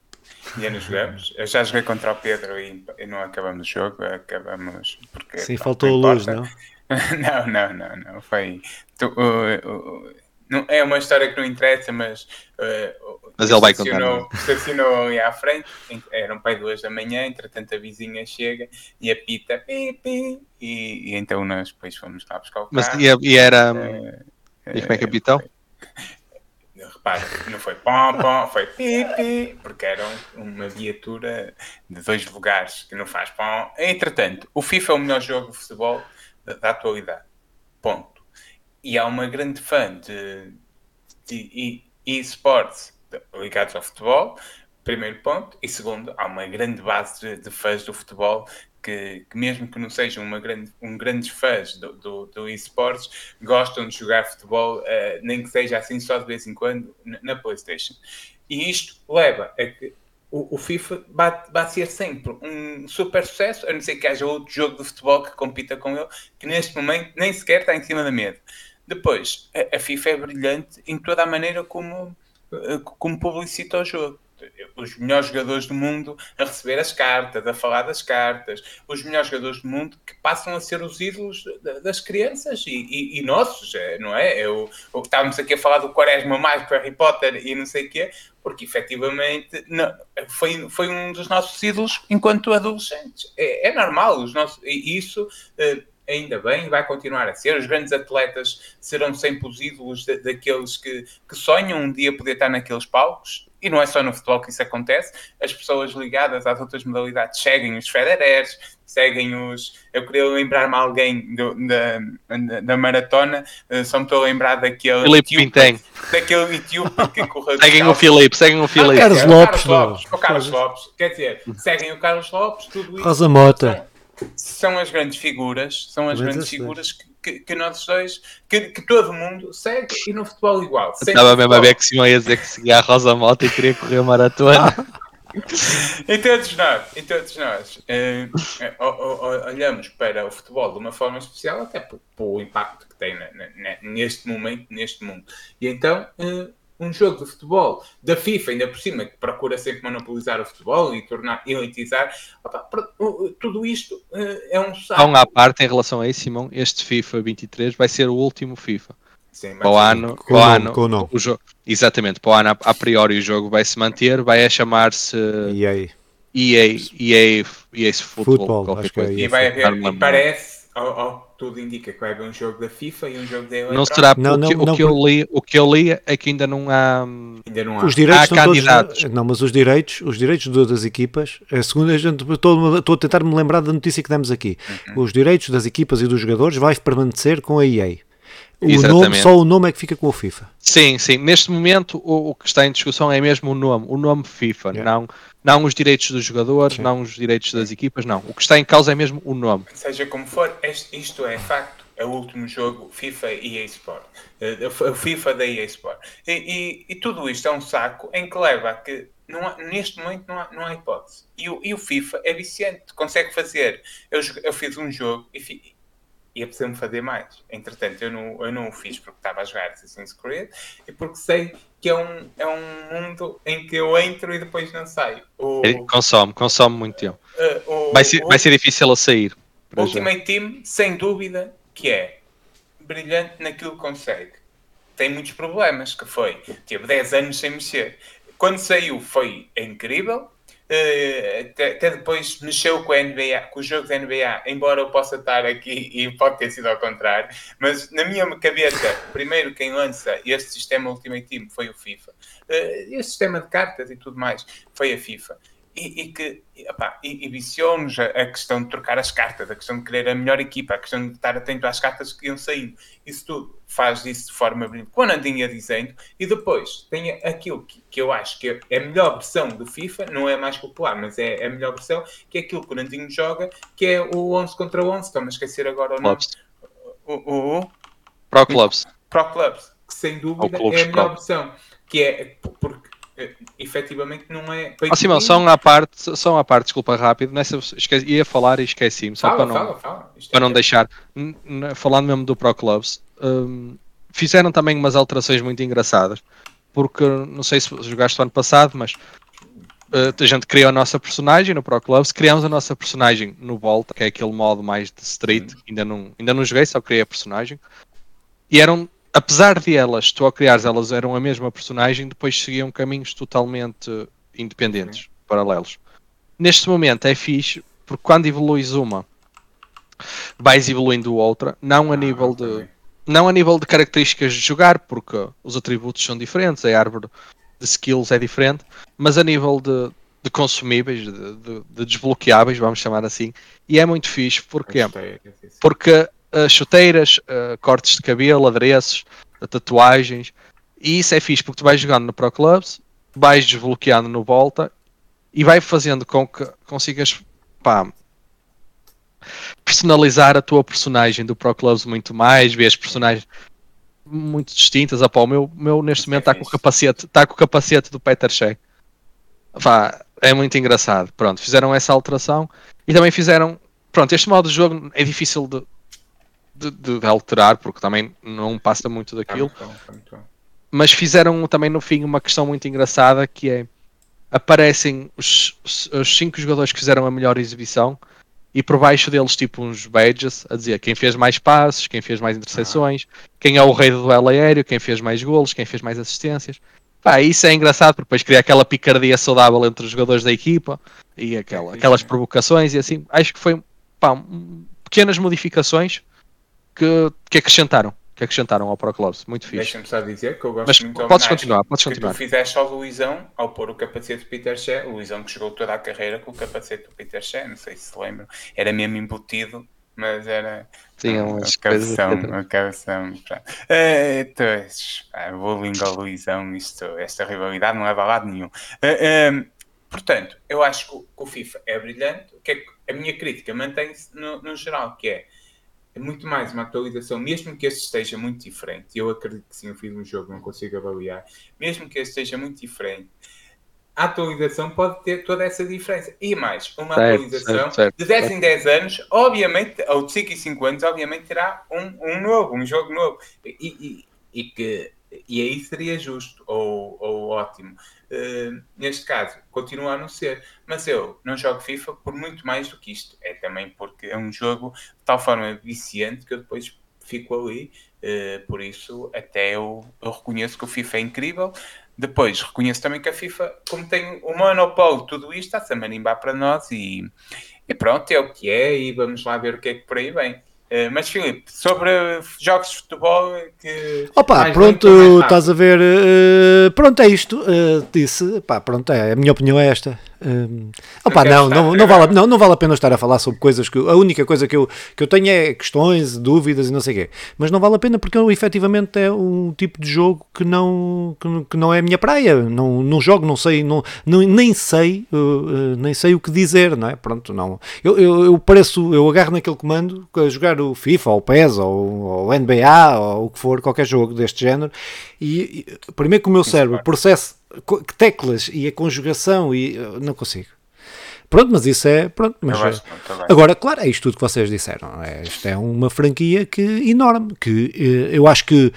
Já nos jogamos. Eu já joguei contra o Pedro e, não acabamos o jogo, acabamos porque. Sim, faltou luz, não? não, não, não, não. Foi. Tu, uh, uh, não, é uma história que não interessa, mas. Uh, mas ele vai contar. Estacionou ali à frente, era um pai duas da manhã, entretanto a vizinha chega e apita pi, pi, e, e então nós depois fomos lá buscar o carro. Mas e, e era. Uh, e como é que apitou? Repara, não foi pom, pom, foi pipi, porque era uma viatura de dois lugares que não faz pom. Entretanto, o FIFA é o melhor jogo de futebol da, da atualidade. Ponto. E há uma grande fã de, de e-sports ligados ao futebol, primeiro ponto. E segundo, há uma grande base de, de fãs do futebol que, que, mesmo que não sejam uma grande, um grandes fãs do, do, do esportes, gostam de jogar futebol, uh, nem que seja assim só de vez em quando, na, Playstation. E isto leva a que o, o FIFA vai ser sempre um super sucesso, a não ser que haja outro jogo de futebol que compita com ele, que neste momento nem sequer está em cima da mesa. Depois, a, a FIFA é brilhante em toda a maneira como, eh, como publicita o jogo os melhores jogadores do mundo a receber as cartas, a falar das cartas, os melhores jogadores do mundo que passam a ser os ídolos das crianças e, e, e nossos, é, não é? Eu, eu, estávamos aqui a falar do Quaresma Mágico, Harry Potter e não sei o quê, porque efetivamente não, foi, foi um dos nossos ídolos enquanto adolescentes. É, é normal, os nossos, e isso. Uh, ainda bem, vai continuar a ser. Os grandes atletas serão sempre os ídolos daqueles que, que sonham um dia poder estar naqueles palcos e não é só no futebol que isso acontece, as pessoas ligadas às outras modalidades seguem os Federers, seguem os. Eu queria lembrar-me alguém do, da, da maratona, uh, só me estou a lembrar daquele. Filipe Pintem. Daquele etíope que correu. seguem o Filipe, seguem o Filipe. Ah, Carlos Lopes, Carlos Lopes, o Carlos Lopes, quer dizer, seguem o Carlos Lopes, tudo isso. Rosa Mota. São as grandes figuras, são as grandes figuras que que, que nós dois, que, que, todo mundo segue e no futebol igual. Estava mesmo a ver que Simão ia dizer que seguia a Rosa Mota e queria correr maratona. e todos nós, e todos nós uh, olhamos para o futebol de uma forma especial, até pelo impacto que tem neste momento, neste mundo. E então uh, um jogo de futebol da FIFA, ainda por cima, que procura sempre monopolizar o futebol e tornar elitizar, opa, tudo isto uh, é um saco. Então, à parte, em relação a isso, Simão, este FIFA 23 vai ser o último FIFA. Sim, para o ano, com o ano, com o, o jogo, exatamente, para o ano a, priori o jogo vai se manter, vai chamar-se EA. EA, EA, EA Football, Football acho coisa. Que é e vai haver, e parece, oh, oh, tudo indica que vai haver um jogo da FIFA e um jogo da Euro. Não será não, não, o, que, não, o, que eu li, o que eu li é que ainda não há, ainda não há. os direitos há candidatos. Todos, não, mas os direitos, os direitos das equipas, a segunda, estou, estou a tentar me lembrar da notícia que demos aqui. Uhum. Os direitos das equipas e dos jogadores vai permanecer com a EA. O nome, só o nome é que fica com o FIFA. Sim, sim. Neste momento o, o que está em discussão é mesmo o nome, o nome FIFA, yeah. não, não os direitos dos jogadores, sim. não os direitos das equipas, não. O que está em causa é mesmo o nome. Seja como for, isto é facto. É o último jogo FIFA e EA Sport. Eh, o FIFA da EA Sport. E, e, e, tudo isto é um saco em que leva a que não há, neste momento não há, não há hipótese. E o, e o FIFA é viciante, consegue fazer. Eu, eu fiz um jogo e, e apeteceu-me fazer mais. Entretanto, eu não, eu não o fiz porque estava a jogar Assassin's Creed e porque sei que é um, é um mundo em que eu entro e depois não saio. O, consome, consome muito tempo. Uh, vai, ser, o, vai ser difícil a sair. O Ultimate já. Team, sem dúvida, que é brilhante naquilo que consegue. Tem muitos problemas, que foi, teve 10 anos sem mexer. Quando saiu foi incrível, até, até, depois mexeu com, a NBA, com o jogo da NBA, embora eu possa estar aqui e pode ter sido ao contrário, mas na minha cabeça, primeiro quem lança este sistema Ultimate Team foi o FIFA. Uh, este sistema de cartas e tudo mais foi a FIFA e, e que epá, e, e viciou-nos a, a, questão de trocar as cartas, a questão de querer a melhor equipa, a questão de estar atento às cartas que iam saindo. Isso tudo faz isso de forma brilhante, com a Nandinha dizendo, e depois tem aquilo que, que eu acho que é a melhor versão do FIFA, não é mais popular, mas é, a melhor versão, que é aquilo que o Nandinho joga, que é o 11 contra 11, estou-me a esquecer agora o nome. O, o, o, Pro Clubs. Pro Clubs, que sem dúvida é a melhor versão, que é porque efetivamente não é. Oh, Simão, só uma parte, só uma parte, desculpa rápido, nessa esqueci, ia falar e esqueci-me, só fala, para não, fala, fala. para é não deixar. Falando mesmo do Pro Clubs, um, fizeram também umas alterações muito engraçadas, porque não sei se jogaste o ano passado, mas uh, a gente criou a nossa personagem no Pro Clubs, criamos a nossa personagem no Volta, que é aquele modo mais de street, ainda não, ainda não joguei, só criei a personagem. E eram apesar de elas, tu ao criares elas eram a mesma personagem, depois seguiam caminhos totalmente independentes, paralelos. Neste momento é fixe, porque quando evoluís uma, vais evoluindo outra, não a ah, nível de. não a nível de características de jogar, porque os atributos são diferentes, a árvore de skills é diferente, mas a nível de, de consumíveis, de, de, de, desbloqueáveis, vamos chamar assim, e é muito fixe, porque, porque uh, chuteiras, uh, cortes de cabelo, adereços, tatuagens, e isso é fixe porque tu vais jogando no Pro Clubs, vais desbloqueando no Volta e vai fazendo com que consigas pá, personalizar a tua personagem do Pro Clubs muito mais, vês personagens muito distintas. Apá, o meu, meu neste momento está com o capacete, está com o capacete do Peter Shea. Pá, é muito engraçado. Pronto, fizeram essa alteração e também fizeram. Pronto, este modo de jogo é difícil de, de, de alterar porque também não passa muito daquilo. Mas fizeram também no fim uma questão muito engraçada que é aparecem os, os cinco jogadores que fizeram a melhor exibição e por baixo deles tipo uns badges a dizer quem fez mais passos, quem fez mais interseções, ah. quem é o rei do duelo aéreo, quem fez mais golos, quem fez mais assistências. Pá, isso é engraçado porque depois cria aquela picardia saudável entre os jogadores da equipa e aquela, aquelas provocações e assim. Acho que foi pá, pequenas modificações que, que acrescentaram que acrescentaram ao Pro Clubs. Muito fixe. Deixa-me só dizer que eu gosto Mas muito podes continuar, podes continuar. Que tu fizeste ao Luizão ao pôr o capacete do Peter Shea, o Luizão que jogou toda a carreira com o capacete do Peter Shea, não sei se se lembram, era mesmo embutido, mas era Tinha umas cabeção, uma cabeção. Então, ah, bullying ao Luizão, isto, esta rivalidade não leva a lado nenhum. Uh, portanto, eu acho que o, que o FIFA é brilhante. O que, é que a minha crítica mantém-se no, no geral, que é é muito mais uma atualização, mesmo que este esteja muito diferente. Eu acredito que sim, eu fiz um jogo, não consigo avaliar. Mesmo que este esteja muito diferente, a atualização pode ter toda essa diferença. E mais, uma certo, atualização certo, certo, de 10 em 10 anos, obviamente, ou de 5 em 5 anos, obviamente terá um, um novo, um jogo novo. E, e, e, que, e aí seria justo ou, ou ótimo. Uh, neste caso, continua a não ser. Mas eu não jogo FIFA por muito mais do que isto. É também porque é um jogo de tal forma viciante que eu depois fico ali. Uh, por isso, até eu, eu, reconheço que o FIFA é incrível. Depois, reconheço também que a FIFA, como tem o monopólio, tudo isto está-se a marimbar para nós e, e pronto, é o que é. E vamos lá ver o que é que por aí vem. Uh, mas Filipe, sobre jogos de futebol que. Opa, pronto, estás a ver. Uh, pronto, é isto. Uh, disse, pá, pronto, é, a minha opinião é esta. Um, opa, não, não, não, vale, não, não vale a pena estar a falar sobre coisas que a única coisa que eu, que eu tenho é questões, dúvidas e não sei o quê. Mas não vale a pena porque eu, efetivamente é um tipo de jogo que não, que, que não é a minha praia. Não, não jogo, não sei, não, não, nem sei, uh, nem sei o que dizer, não é? Pronto, não. Eu, eu, eu pareço, eu agarro naquele comando a jogar o FIFA ou o PES ou o NBA ou o que for, qualquer jogo deste género, e, e primeiro que o meu cérebro processe teclas e a conjugação e não consigo. Pronto, mas isso é. Pronto, mas, agora, claro, é isto tudo que vocês disseram. É, isto é uma franquia que, enorme. Que eh, eu acho que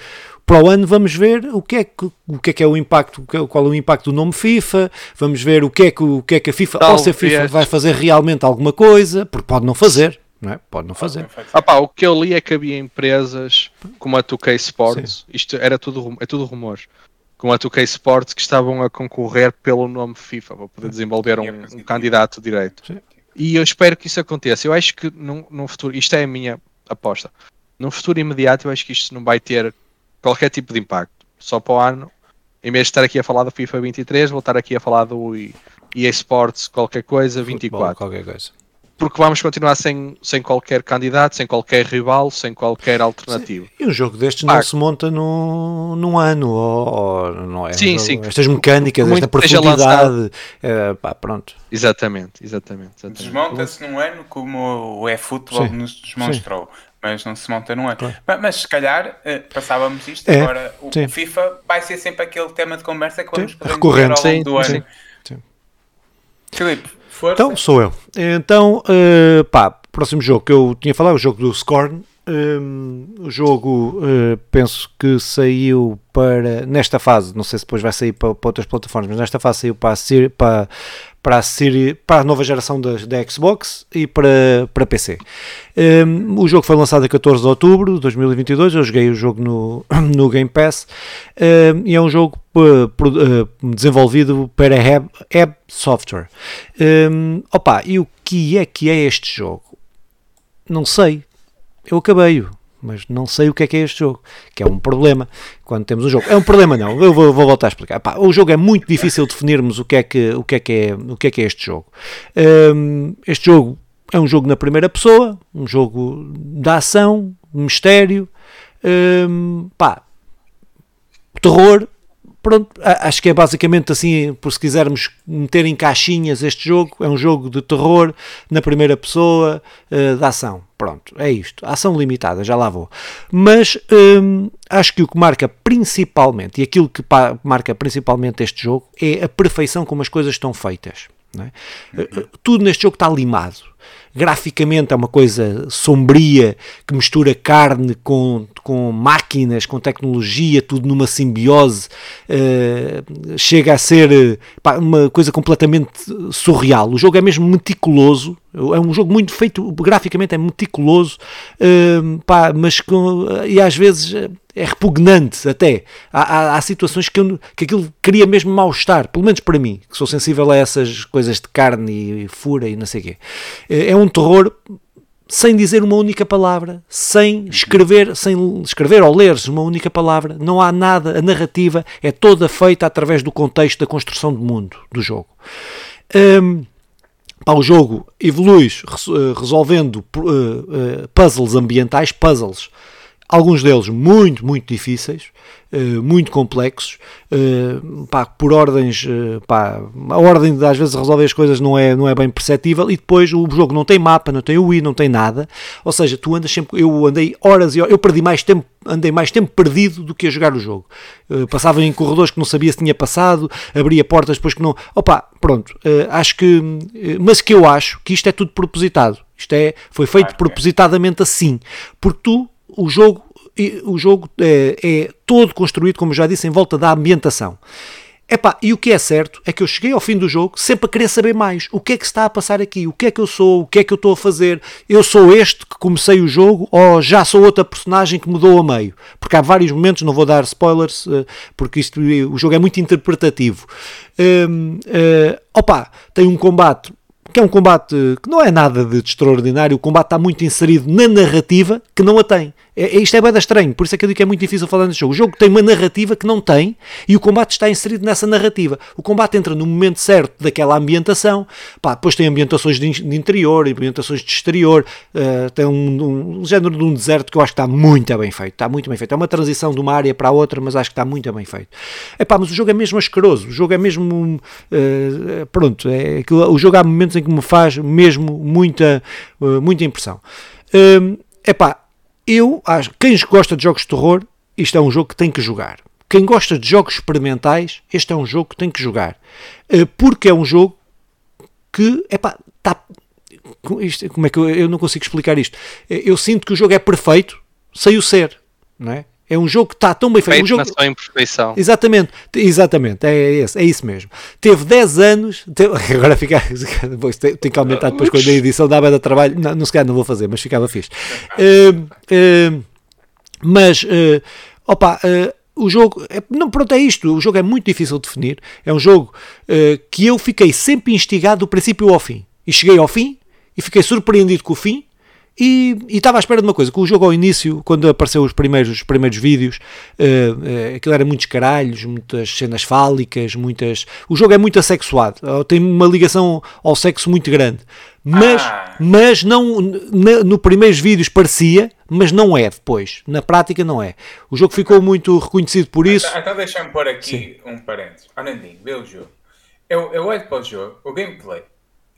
para o ano vamos ver o que é que, o que, é, que é o impacto, qual é o impacto do nome FIFA, vamos ver o que é que, o que, é que a FIFA, ou se a FIFA vai fazer realmente alguma coisa, porque pode não fazer. Não é? Pode não fazer. Ah, pá, o que eu li é que havia empresas como a 2K Sports, Sim. isto era tudo, é tudo rumores, com a 2K Sports que estavam a concorrer pelo nome FIFA para poder desenvolver um, um candidato direito. Sim. E eu espero que isso aconteça. Eu acho que num, num futuro, isto é a minha aposta, num futuro imediato eu acho que isto não vai ter qualquer tipo de impacto. Só para o ano, em vez de estar aqui a falar do FIFA 23, vou estar aqui a falar do EA Sports qualquer coisa 24. Futebol, qualquer coisa porque vamos continuar sem, sem qualquer candidato, sem qualquer rival, sem qualquer alternativa. Sim. E um jogo destes não se monta no, num ano, ou, ou não é? Sim, sim. Estas mecânicas, Muito esta profundidade, é, pá, pronto. Exatamente, exatamente. exatamente. Desmonta-se num ano como o eFootball nos demonstrou. Sim. Mas não se monta num ano. Claro. Mas, mas, se calhar eh, passávamos isto. É, agora o, o, FIFA vai ser sempre aquele tema de conversa que vamos recorrente ao longo do ano. Filipe, Força. Então, sou eu. Então, uh, pá, próximo jogo que eu tinha falado, o jogo do Scorn. Um, o jogo uh, penso que saiu para nesta fase, não sei se depois vai sair para, para outras plataformas, mas nesta fase saiu para a, para, para a, Siri, para a nova geração da, da Xbox e para, para PC. Um, o jogo foi lançado a 14 de outubro de 2022. Eu joguei o jogo no, no Game Pass um, e é um jogo uh, desenvolvido para Heb, Heb Software. Um, opa, e o que é que é este jogo? Não sei. Eu acabei-o mas não sei o que é que é este jogo, que é um problema quando temos um jogo. É um problema não, eu vou, vou voltar a explicar. O jogo é muito difícil definirmos o que é que, o que, é, que, é, o que, é, que é este jogo. Um, este jogo é um jogo na primeira pessoa, um jogo de ação, mistério, um, pá, terror, Pronto, acho que é basicamente assim, por se quisermos meter em caixinhas este jogo, é um jogo de terror na primeira pessoa, uh, de ação. Pronto, é isto. Ação limitada, já lá vou. Mas hum, acho que o que marca principalmente, e aquilo que marca principalmente este jogo, é a perfeição como as coisas estão feitas. É? Uhum. Tudo neste jogo está limado graficamente é uma coisa sombria que mistura carne com, com máquinas, com tecnologia, tudo numa simbiose, uh, chega a ser pá, uma coisa completamente surreal. O jogo é mesmo meticuloso, é um jogo muito feito, graficamente é meticuloso, uh, pá, mas com, e às vezes é repugnante até. Há, há, há situações que, eu, que aquilo cria mesmo mal-estar, pelo menos para mim, que sou sensível a essas coisas de carne e fura e não sei o quê. Eh, é um terror sem dizer uma única palavra, sem escrever, sem escrever ou ler uma única palavra, não há nada, a narrativa é toda feita através do contexto da construção do mundo, do jogo. Um, pá, o jogo evolui eh, resolvendo uh, uh, puzzles ambientais, puzzles alguns deles muito, muito difíceis, uh, muito complexos, uh, pá, por ordens, uh, pá, a ordem de às vezes resolver as coisas não é, não é bem perceptível e depois o jogo não tem mapa, não tem UI, não tem nada, ou seja, tu andas sempre, eu andei horas e horas, eu perdi mais tempo, andei mais tempo perdido do que a jogar o jogo, passava em corredores que não sabia se tinha passado, abria portas depois que não, opa, pronto, acho que, mas que eu acho que isto é tudo propositado, isto é, foi feito propositadamente assim, porque tu o jogo, o jogo é, é todo construído, como já disse, em volta da ambientação. Epá, e o que é certo é que eu cheguei ao fim do jogo sempre a querer saber mais. O que é que está a passar aqui? O que é que eu sou? O que é que eu estou a fazer? Eu sou este que comecei o jogo ou já sou outra personagem que mudou a meio? Porque há vários momentos, não vou dar spoilers, eh, porque isto, o jogo é muito interpretativo. Um, uh, eh, opa, tem um combate que é um combate que não é nada de extraordinário, o combate está muito inserido na narrativa que não a tem. É, é, isto é bem estranho, por isso é que eu digo que é muito difícil falar neste jogo. O jogo tem uma narrativa que não tem e o combate está inserido nessa narrativa. O combate entra no momento certo daquela ambientação, pá, depois tem ambientações de, interior, ambientações de exterior, uh, tem um, um, género de um deserto que eu acho que está muito bem feito. Está muito bem feito. É uma transição de uma área para a outra, mas acho que está muito bem feito. É pá, mas o jogo é mesmo asqueroso. O jogo é mesmo. Uh, pronto, é, o jogo há momentos em que me faz mesmo muita, uh, muita impressão. É pá, eu acho quem gosta de jogos de terror, isto é um jogo que tem que jogar. Quem gosta de jogos experimentais, este é um jogo que tem que jogar. Eh, porque é um jogo que, epá, está. Isto, como é que eu, eu não consigo explicar isto? Eh, eu sinto que o jogo é perfeito sem o ser, não é? É um jogo que está tão bem feito. feito um jogo... na sua imperfeição. Exatamente, exatamente, é, esse, é isso mesmo. Teve 10 anos, teve... agora fica. Tem que aumentar depois quando a edição dá da trabalho. Não, não se calhar não vou fazer, mas ficava fixe. Uh, uh, mas, uh, opa, o jogo, é, não, pronto, é isto. O jogo é muito difícil de definir. É um jogo que eu fiquei sempre instigado do princípio ao fim. E cheguei ao fim e fiquei surpreendido com o fim e, estava à espera de uma coisa, que o jogo ao início, quando apareceu os primeiros, os primeiros vídeos, uh, uh, aquilo era muitos caralhos, muitas cenas fálicas, muitas... O jogo é muito assexuado, tem uma ligação ao sexo muito grande. Mas, ah. mas não, na, no primeiros vídeos parecia, mas não é depois. Na prática não é. O jogo ficou muito reconhecido por isso. Então, então deixa-me pôr aqui Sim. um parênteses. Anandinho, vê o jogo. Eu, eu olho para o jogo, o gameplay,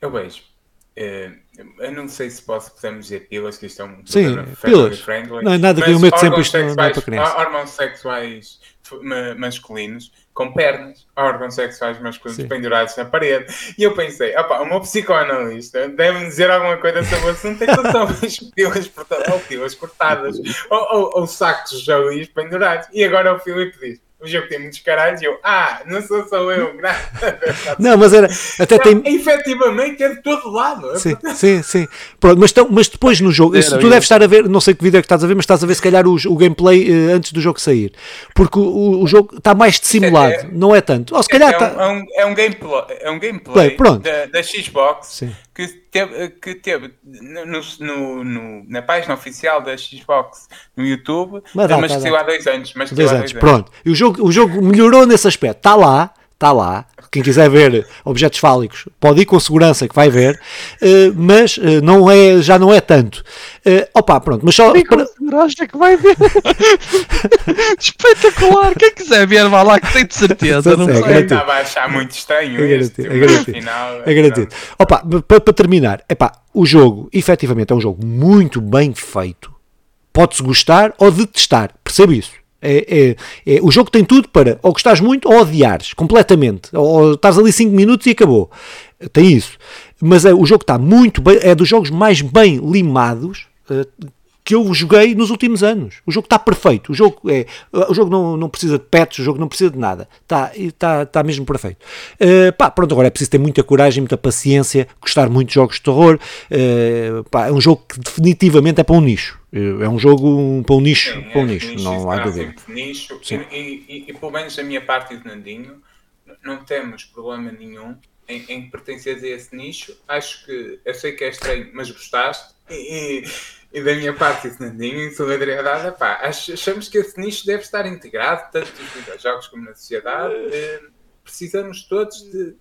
eu vejo eu não sei se posso, podemos dizer pilas, que isto é um Sim, pilas. Friendly, não é nada que eu meto sempre isto não é para criança. Órgãos sexuais masculinos com pernas, órgãos sexuais masculinos Sim. pendurados na parede. E eu pensei, opa, uma psicoanalista deve-me dizer alguma coisa sobre o assunto, então são as pilas, ou pilas cortadas, ou, ou, ou sacos de ali pendurados. E agora o Filipe diz, o jogo tem muitos caralhos e eu, ah, não sou só eu, Não, mas era. Até não, tem... Efetivamente é de todo lado. Sim, sim, sim. Pronto, mas, tão, mas depois no jogo, se tu deves estar a ver, não sei que vídeo é que estás a ver, mas estás a ver se calhar o, o gameplay uh, antes do jogo sair. Porque o, o jogo está mais dissimulado, é, é, não é tanto. Ou se calhar é, tá... é, um, é um gameplay, é um gameplay pronto. Da, da Xbox sim que teve, que teve no, no, no na página oficial da Xbox no YouTube, mas, mas saiu há dois anos. Mas dois anos, dois pronto. E o jogo, o jogo melhorou nesse aspecto. Está lá, está lá. Quem quiser ver objetos fálicos pode ir com segurança que vai ver, uh, mas uh, não é, já não é tanto. Uh, opa, pronto, mas só. Com segurança que vai ver. Espetacular! Quem quiser ver, vá lá que tem de certeza. não é, sei. Estava a achar muito estranho. É garantido. Este, é garantido. Final, é garantido. Opa, para, para terminar, epá, o jogo efetivamente é um jogo muito bem feito. Pode-se gostar ou detestar, percebe isso. É, é, é, o jogo tem tudo para ou gostares muito ou odiares completamente. Ou, ou estás ali 5 minutos e acabou. Tem isso. Mas é, o jogo está muito bem. É dos jogos mais bem limados uh, que eu joguei nos últimos anos. O jogo está perfeito. O jogo, é, o jogo não, não precisa de pets, o jogo não precisa de nada. Está, está, está mesmo perfeito. Uh, pá, pronto, agora é preciso ter muita coragem, muita paciência, gostar muito de jogos de terror. Uh, pá, é um jogo que definitivamente é para um nicho. É um jogo para um nicho, Sim, para um é, nicho, nicho não há dúvida. Nicho, e, e, e, e, pelo menos a minha parte de Nandinho, não temos problema nenhum em, em pertencer a esse nicho. Acho que, eu sei que é estranho, mas gostaste. E, e da minha parte, Nandinho, em solidariedade, pá, achamos que esse nicho deve estar integrado, tanto nos videojogos como na sociedade. Eh, precisamos todos de,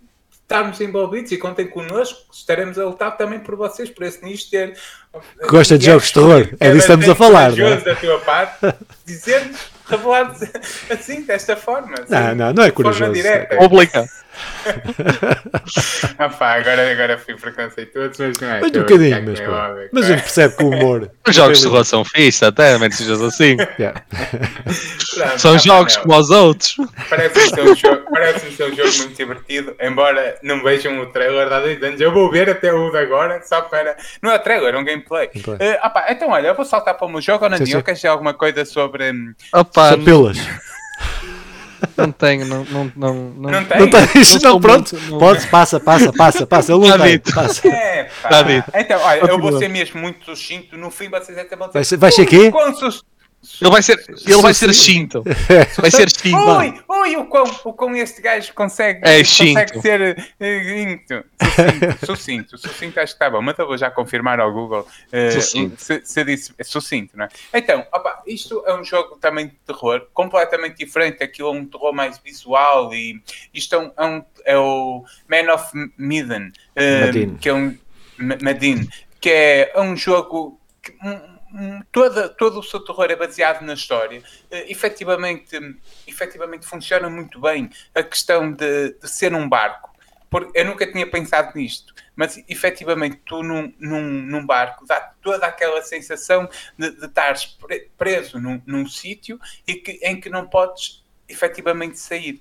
estarmos envolvidos e contem connosco, estaremos a lutar também por vocês, por esse nicho ter. Gosta de jogos de terror, é disso que estamos a falar. Não é? da tua parte, dizer-nos, revelar assim, desta forma. Assim, não, não, não é corajoso. Ah, pá, agora, agora fui preconceituoso, mas não é. Mas um bocadinho, mas, é mas a gente percebe que o humor. Os jogos de relação fixe, até, menos sejas assim. Yeah. Pronto, São jogos não. como os outros. Parece ser, um jogo, parece ser um jogo muito divertido, embora não vejam o trailer da dois anos. Eu vou ver até o de agora, só para. Não é trailer, é um gameplay. Uh, ah, pá, então, olha, eu vou saltar para o meu jogo ou não? Queres dizer alguma coisa sobre. Hum, Opa, Sapelas. Não tenho, não, não, não, não, não tem. Não, tens, não, não pronto. Muito, não... Pode, passa, passa, passa, passa. Ele não tem, passa. É, pá. Então, olha, eu vou ser mesmo muito sucinto. No fim, vocês até vão dizer. Vai ser, vai ser quê? Ele vai ser, ele vai ser Shinto. Vai ser Shinto. Ui, ui, o quão, o quão este gajo consegue, é consegue ser uh, sucinto, sucinto, sucinto, acho que está bom, mas eu vou já confirmar ao Google uh, se, se disse é sucinto, não é? Então, opa, isto é um jogo também de terror, completamente diferente, aquilo é um terror mais visual e isto é, um, é, um, é o Man of Medan, uh, que é um Madin, que é um jogo que, um, toda, todo o seu terror é baseado na história. Uh, efetivamente, efetivamente funciona muito bem a questão de, de ser um barco. Porque eu nunca tinha pensado nisto, mas efetivamente tu num, num, num barco dá toda aquela sensação de, de estares preso num, num sítio que, em que não podes efetivamente sair.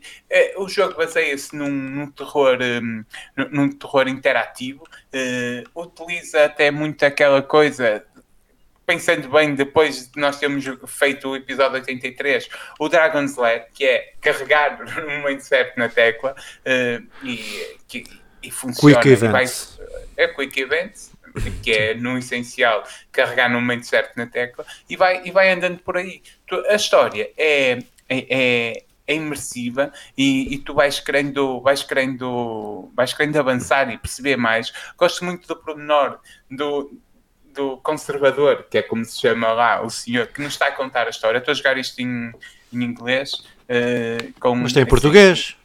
Uh, o jogo baseia-se num, num, terror, um, num terror interativo, uh, utiliza até muito aquela coisa pensando bem, depois de nós termos feito o episódio 83, o Dragon's Lair, que é carregar um mindset na tecla uh, e, que, e funciona. Quick Events. Vai, é Quick Events, que é no essencial carregar no momento certo na tecla e vai, e vai andando por aí. A história é, é, é é imersiva e, e, tu vais querendo, vais, querendo, vais querendo avançar e perceber mais. Gosto muito do pormenor do, do conservador, que é como se chama lá, o senhor que nos está a contar a história. Estou a jogar isto em, em inglês. Uh, com, mas tem em português.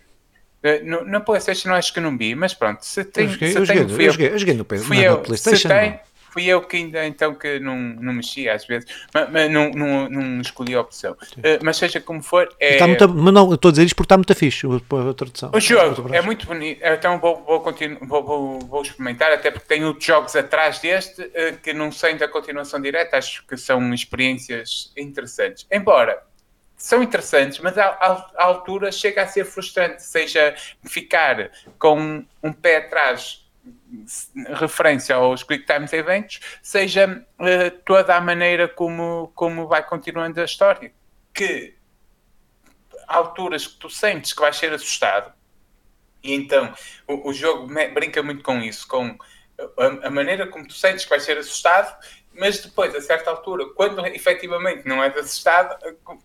Uh, no, na PlayStation acho que não vi, mas pronto. Se tem, eu joguei, se eu tem, joguei, eu, joguei, eu joguei no, fui eu, PlayStation. Se tem, fui eu que ainda então que não, não mexi às vezes, mas, mas não, não, não escolhi a opção. Uh, mas seja como for, é. Está muito, mas não, estou a dizer isto porque está muito fixe a tradução. O jogo é muito bonito, então vou, vou, continu, vou, vou, vou, experimentar, até porque tem outros jogos atrás deste uh, que não sei da continuação direta, acho que são experiências interessantes. Embora são interessantes, mas à, à, altura chega a ser frustrante, seja ficar com um pé atrás referência aos Quick Times Eventos, seja uh, toda a maneira como, como vai continuando a história. Que há alturas que tu sentes que vais ser assustado, e então o, o jogo brinca muito com isso, com a, a, maneira como tu sentes que vais ser assustado, mas depois, a certa altura, quando efetivamente não és assustado,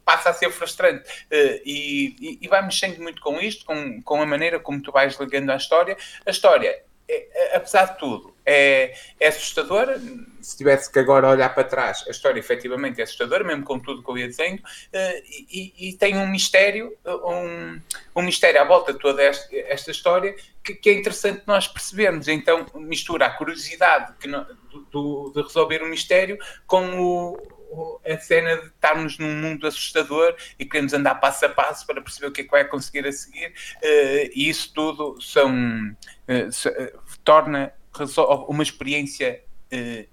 passa a ser frustrante. Uh, e, e, e vai mexendo muito com isto, com, com a maneira como tu vais ligando à história. A história é, apesar de tudo, é, é. Se tivesse que agora olhar para trás, a história efetivamente é assustadora, mesmo com tudo que eu ia dizendo, uh, e, e, tem um mistério, um, um mistério à volta de toda esta, esta história que, que, é interessante nós percebermos. Então, mistura a curiosidade que não, do, de resolver o mistério com o, a cena de estarmos num mundo assustador e queremos andar passo a passo para perceber o que é que vai conseguir a seguir, uh, e isso tudo são, uh, se, uh, torna uma experiência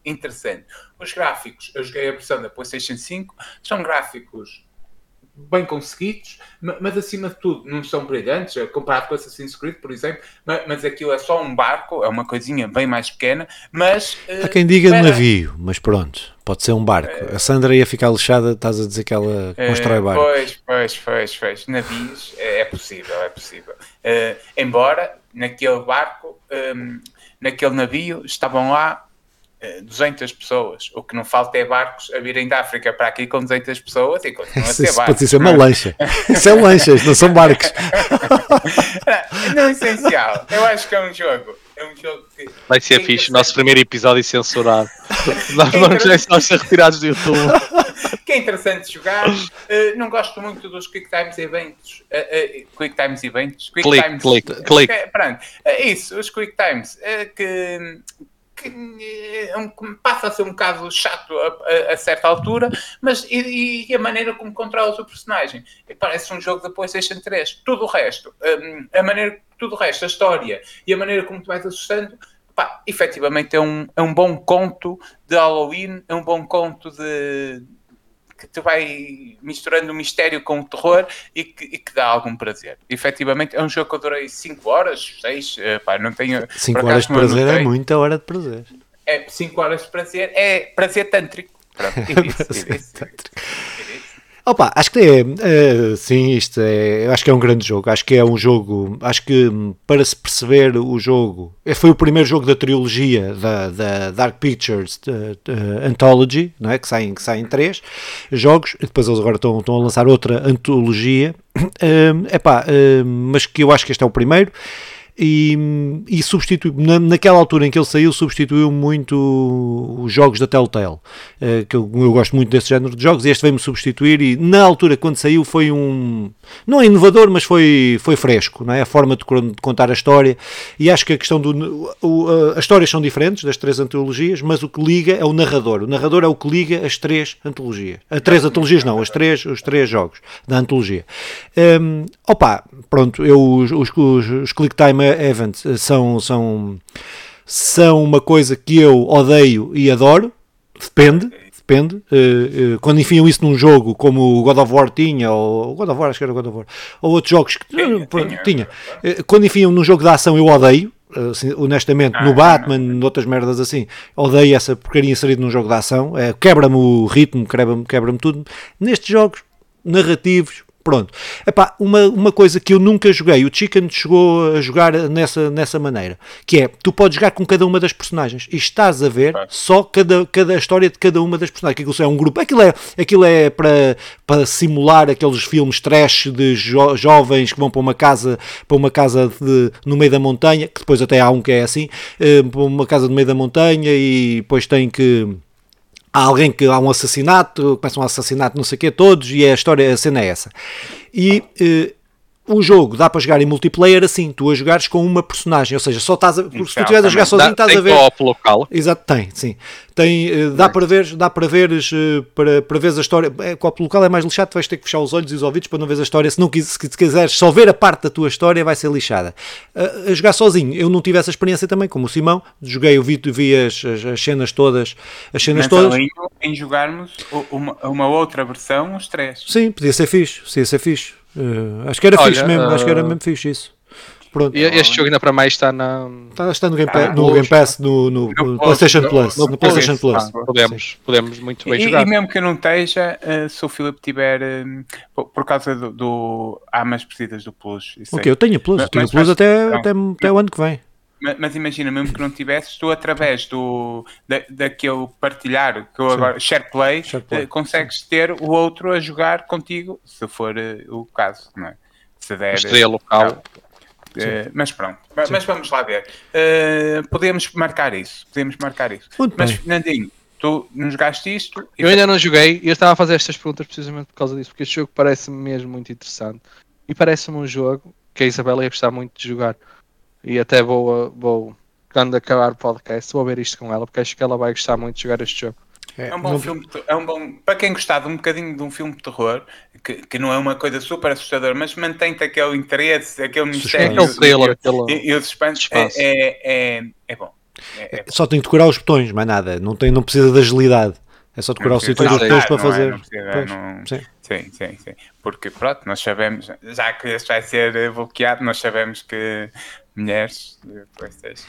interessante. Os gráficos, eu joguei a versão da PlayStation 5, são gráficos bem conseguidos, mas acima de tudo não são brilhantes, eh, comparado com Assassin's Creed, por exemplo, mas aquilo é só um barco, é uma coisinha bem mais pequena, mas... Uh, Há quem diga para... navio, mas pronto, pode ser um barco. A Sandra ia ficar lixada, estás a dizer que ela constrói barco. Pois, pois, pois, pois. Navios é, é possível, é possível. Embora naquele barco ehm, naquele navio estavam lá 200 eh, pessoas. O que não falta é barcos a virem da África para aqui com 200 pessoas e continuam a ser Isso barcos. Pode ser uma lancha. São é lanchas, não são barcos. não, essencial. Eu acho que é um jogo. É um jogo que. Vai ser fixe. O nosso primeiro episódio censurado. Nós vamos já ser retirados do YouTube. que é interessante jogar. Uh, não gosto muito dos Quick Times Eventos. Uh, uh, quick Times Eventos. Quick click, Times. Click, click. Pronto. É isso, os Quick Times. que que é um, passa a ser um bocado chato a, a, a certa altura, mas e, e, a maneira como controlas o personagem. Parece um jogo da PlayStation 3. Tudo o resto, um, a maneira, tudo o resto, a história e a maneira como tu vais assustando, pá, efetivamente é um, é um bom conto de Halloween, é um bom conto de que te vai misturando o mistério com o terror e que, e que dá algum prazer. Efetivamente, é um jogo que eu adorei 5 horas, 6, uh, pá, não tenho... 5 horas de prazer é muita hora de prazer. É 5 horas de prazer, é prazer tântrico. Pronto, e disse, e disse. Opa, acho que é, é, sim, isto é, acho que é um grande jogo, acho que é um jogo, acho que para se perceber o jogo, é, foi o primeiro jogo da trilogia da, da Dark Pictures de, de Anthology, não é? que, saem, que saem três jogos, e depois eles agora estão, estão a lançar outra antologia, é pá, mas que eu acho que este é o primeiro, e, e substituiu, na, naquela altura em que ele saiu, substituiu muito os jogos da Telltale, uh, que eu, eu, gosto muito desse género de jogos, e este veio-me substituir, e na altura quando saiu foi um, não é inovador, mas foi, foi fresco, não é? a forma de, de contar a história, e acho que a questão do, o, as histórias são diferentes das três antologias, mas o que liga é o narrador, o narrador é o que liga as três antologias, as três antologias não, as três, os três jogos da antologia. Um, opa, pronto, eu os, os, os, os Click Time Events são, são, são uma coisa que eu odeio e adoro, depende, depende. Uh, uh, quando enfiam isso num jogo como o God of War tinha, ou God of War, acho que era God of War, ou outros jogos que tinha, tinha. tinha. Uh, quando enfiam num jogo de ação, eu odeio. Assim, honestamente, no Batman, noutras merdas assim, odeio essa porcaria inserida num jogo de ação, quebra-me o ritmo, quebra-me quebra tudo. Nestes jogos narrativos, Pronto. Epá, uma, uma coisa que eu nunca joguei, o Chicken chegou a jogar nessa, nessa maneira, que é, tu podes jogar com cada uma das personagens e estás a ver só cada, cada história de cada uma das personagens. Aquilo é um grupo, aquilo é, aquilo é para, para simular aqueles filmes trash de jo, jovens que vão para uma casa, para uma casa de, no meio da montanha, que depois até há um que é assim, uh, para uma casa no meio da montanha e depois tem que há alguém que há um assassinato, começa um assassinato, não sei o quê, todos, e a história, a cena é essa. E eh, o jogo dá para jogar em multiplayer assim, tu a jogares com uma personagem, ou seja, só estás a, se tu estiveres a jogar sozinho, dá, estás a ver. Tem local. Exato, tem, sim. Tem, eh, dá para ver, dá para veres, eh, para, para veres a história. É, copo local é mais lixado, tu vais ter que fechar os olhos e os ouvidos para não ver a história. Se não se quiseres só ver a parte da tua história, vai ser lixada. A, a jogar sozinho, eu não tive essa experiência também, como o Simão, joguei, eu vi, vi as, as, as cenas todas, as cenas todas. em jogarmos uma, uma outra versão, os três. Sim, podia ser fixe, podia ser fixe. Uh, acho que era Olha, fixe mesmo, uh, acho que era mesmo fixe isso. Pronto. E este jogo ainda para mais está na. Está, está no Game Pass, ah, no, Game Pass no, no, no, PlayStation Plus. No, no PlayStation Plus. Ah, podemos, podemos muito bem e, jogar. E mesmo que eu não esteja, uh, se o Filipe tiver. Por causa do, do. Há mais partidas do Plus. Ok, eu tenho Plus. Mas, tenho Plus até, até, até o ano que vem. Mas, mas, imagina, mesmo que não tivesses, tu através do, da, daquele partilhar, que eu agora, SharePlay, Share uh, consegues Sim. ter o outro a jogar contigo, se for uh, o caso, não é? Se der. Estreia local. Uh, mas pronto, Sim. mas vamos lá ver. Uh, podemos marcar isso, podemos marcar isso. Muito mas, bem. Fernandinho, tu não jogaste isto? Eu ainda não joguei e eu estava a fazer estas perguntas precisamente por causa disso, porque este jogo parece-me mesmo muito interessante e parece-me um jogo que a Isabela ia gostar muito de jogar. E até vou, vou quando acabar o podcast, vou ver isto com ela, porque acho que ela vai gostar muito de jogar este jogo. É, é um bom não... filme, é um bom, para quem gostar de um bocadinho de um filme de terror, que, que não é uma coisa super assustadora, mas mantém-te aquele interesse, aquele mistério aquele e, aquele... e, e o suspense, é, é, é, é, bom. É, é Só tem de decorar os botões, mais nada, não, tem, não precisa da agilidade. É só decorar o sítio dos botões para fazer. Não precisa, não... Sim. sim, sim, sim. Porque pronto, nós sabemos, já que este vai ser bloqueado, nós sabemos que mulheres de Playstation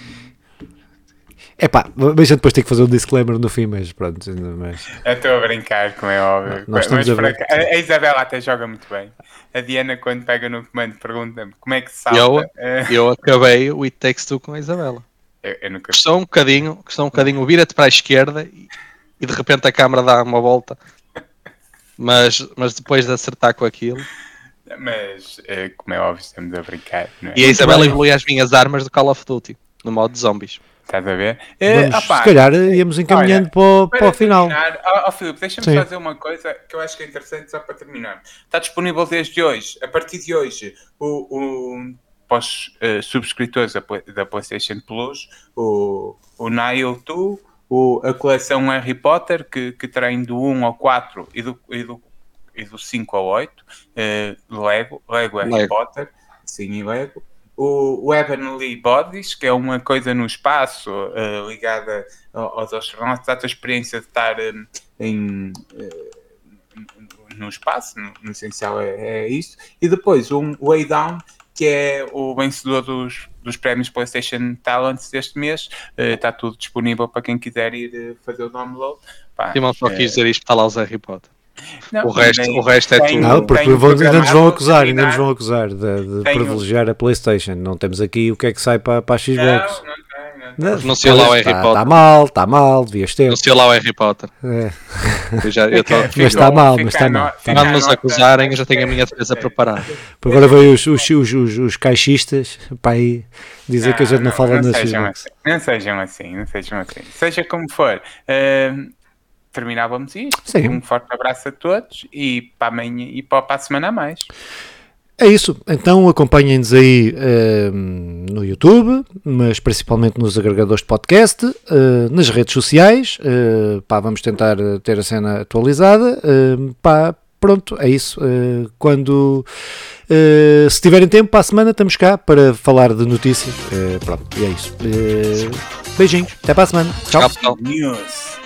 é pá, mas gente depois tem que fazer um disclaimer no fim, mas pronto. Mas... Eu estou a brincar, como é óbvio. Nós mas a, brincar. a Isabela até joga muito bem. A Diana, quando pega no comando, pergunta-me como é que se salta. Eu, eu acabei o It Takes Two com a Isabela. Eu, eu nunca... Custou um bocadinho, custou um bocadinho, vira-te para a esquerda e, e, de repente a câmera dá uma volta. Mas, mas depois de acertar com aquilo. Mas, eh, como é óbvio, estamos a brincar. É? E a Isabela evolui as minhas armas do Call of Duty, no modo zombies. Estás a ver? Vamos, opa, se calhar íamos encaminhando olha, para, para, o final. Ó oh, oh, Filipe, deixa-me fazer uma coisa que eu acho que é interessante só para terminar. Está disponível desde hoje, a partir de hoje, o, o, para os uh, subscritores da, da PlayStation Plus, o, o Nile 2, o, a coleção Harry Potter, que, que tem do 1 ao 4 e do, e do, e do 5 ao 8, uh, eh, Lego, Lego Harry Lego. Potter, sim, e Lego o, o Heavenly Bodies, que é uma coisa no espaço uh, ligada aos astronautas, a experiência de estar um, em, uh, no espaço, no, no essencial é, é, isso. E depois um Way Down, que é o vencedor dos, dos prémios PlayStation Talents deste mês. Uh, está tudo disponível para quem quiser ir fazer o download. Pá, Sim, só quis dizer isto, está lá o Harry Potter. Não, o, resto, o resto é tudo. Não, porque ainda nos vão acusar, ainda nos vão acusar de, de privilegiar a PlayStation. Não temos aqui o que é que sai para, para a Xbox. Não, não, não sei lá o Harry tá, Potter. Está mal, está mal, devias ter. Não sei lá o Harry Potter. É. Eu já, eu tô, mas está mal, mas está mal. Quando nos acusarem, eu já tenho a minha defesa preparada. Agora veio os, os, os, os, os caixistas para aí dizer não, que a gente não, não fala não na Xbox. Assim, não sejam assim, não sejam assim. Seja como for. Uh, terminávamos isto. Sim. Um forte abraço a todos e para amanhã e para, a semana a mais. É isso, então acompanhem-nos aí uh, no YouTube, mas principalmente nos agregadores de podcast, uh, nas redes sociais, uh, pá, vamos tentar ter a cena atualizada, uh, pá, pronto, é isso, quando, se tiverem tempo para a semana estamos cá para falar de notícias, pronto, e é isso. beijinhos, até para a semana, tchau. tchau. News.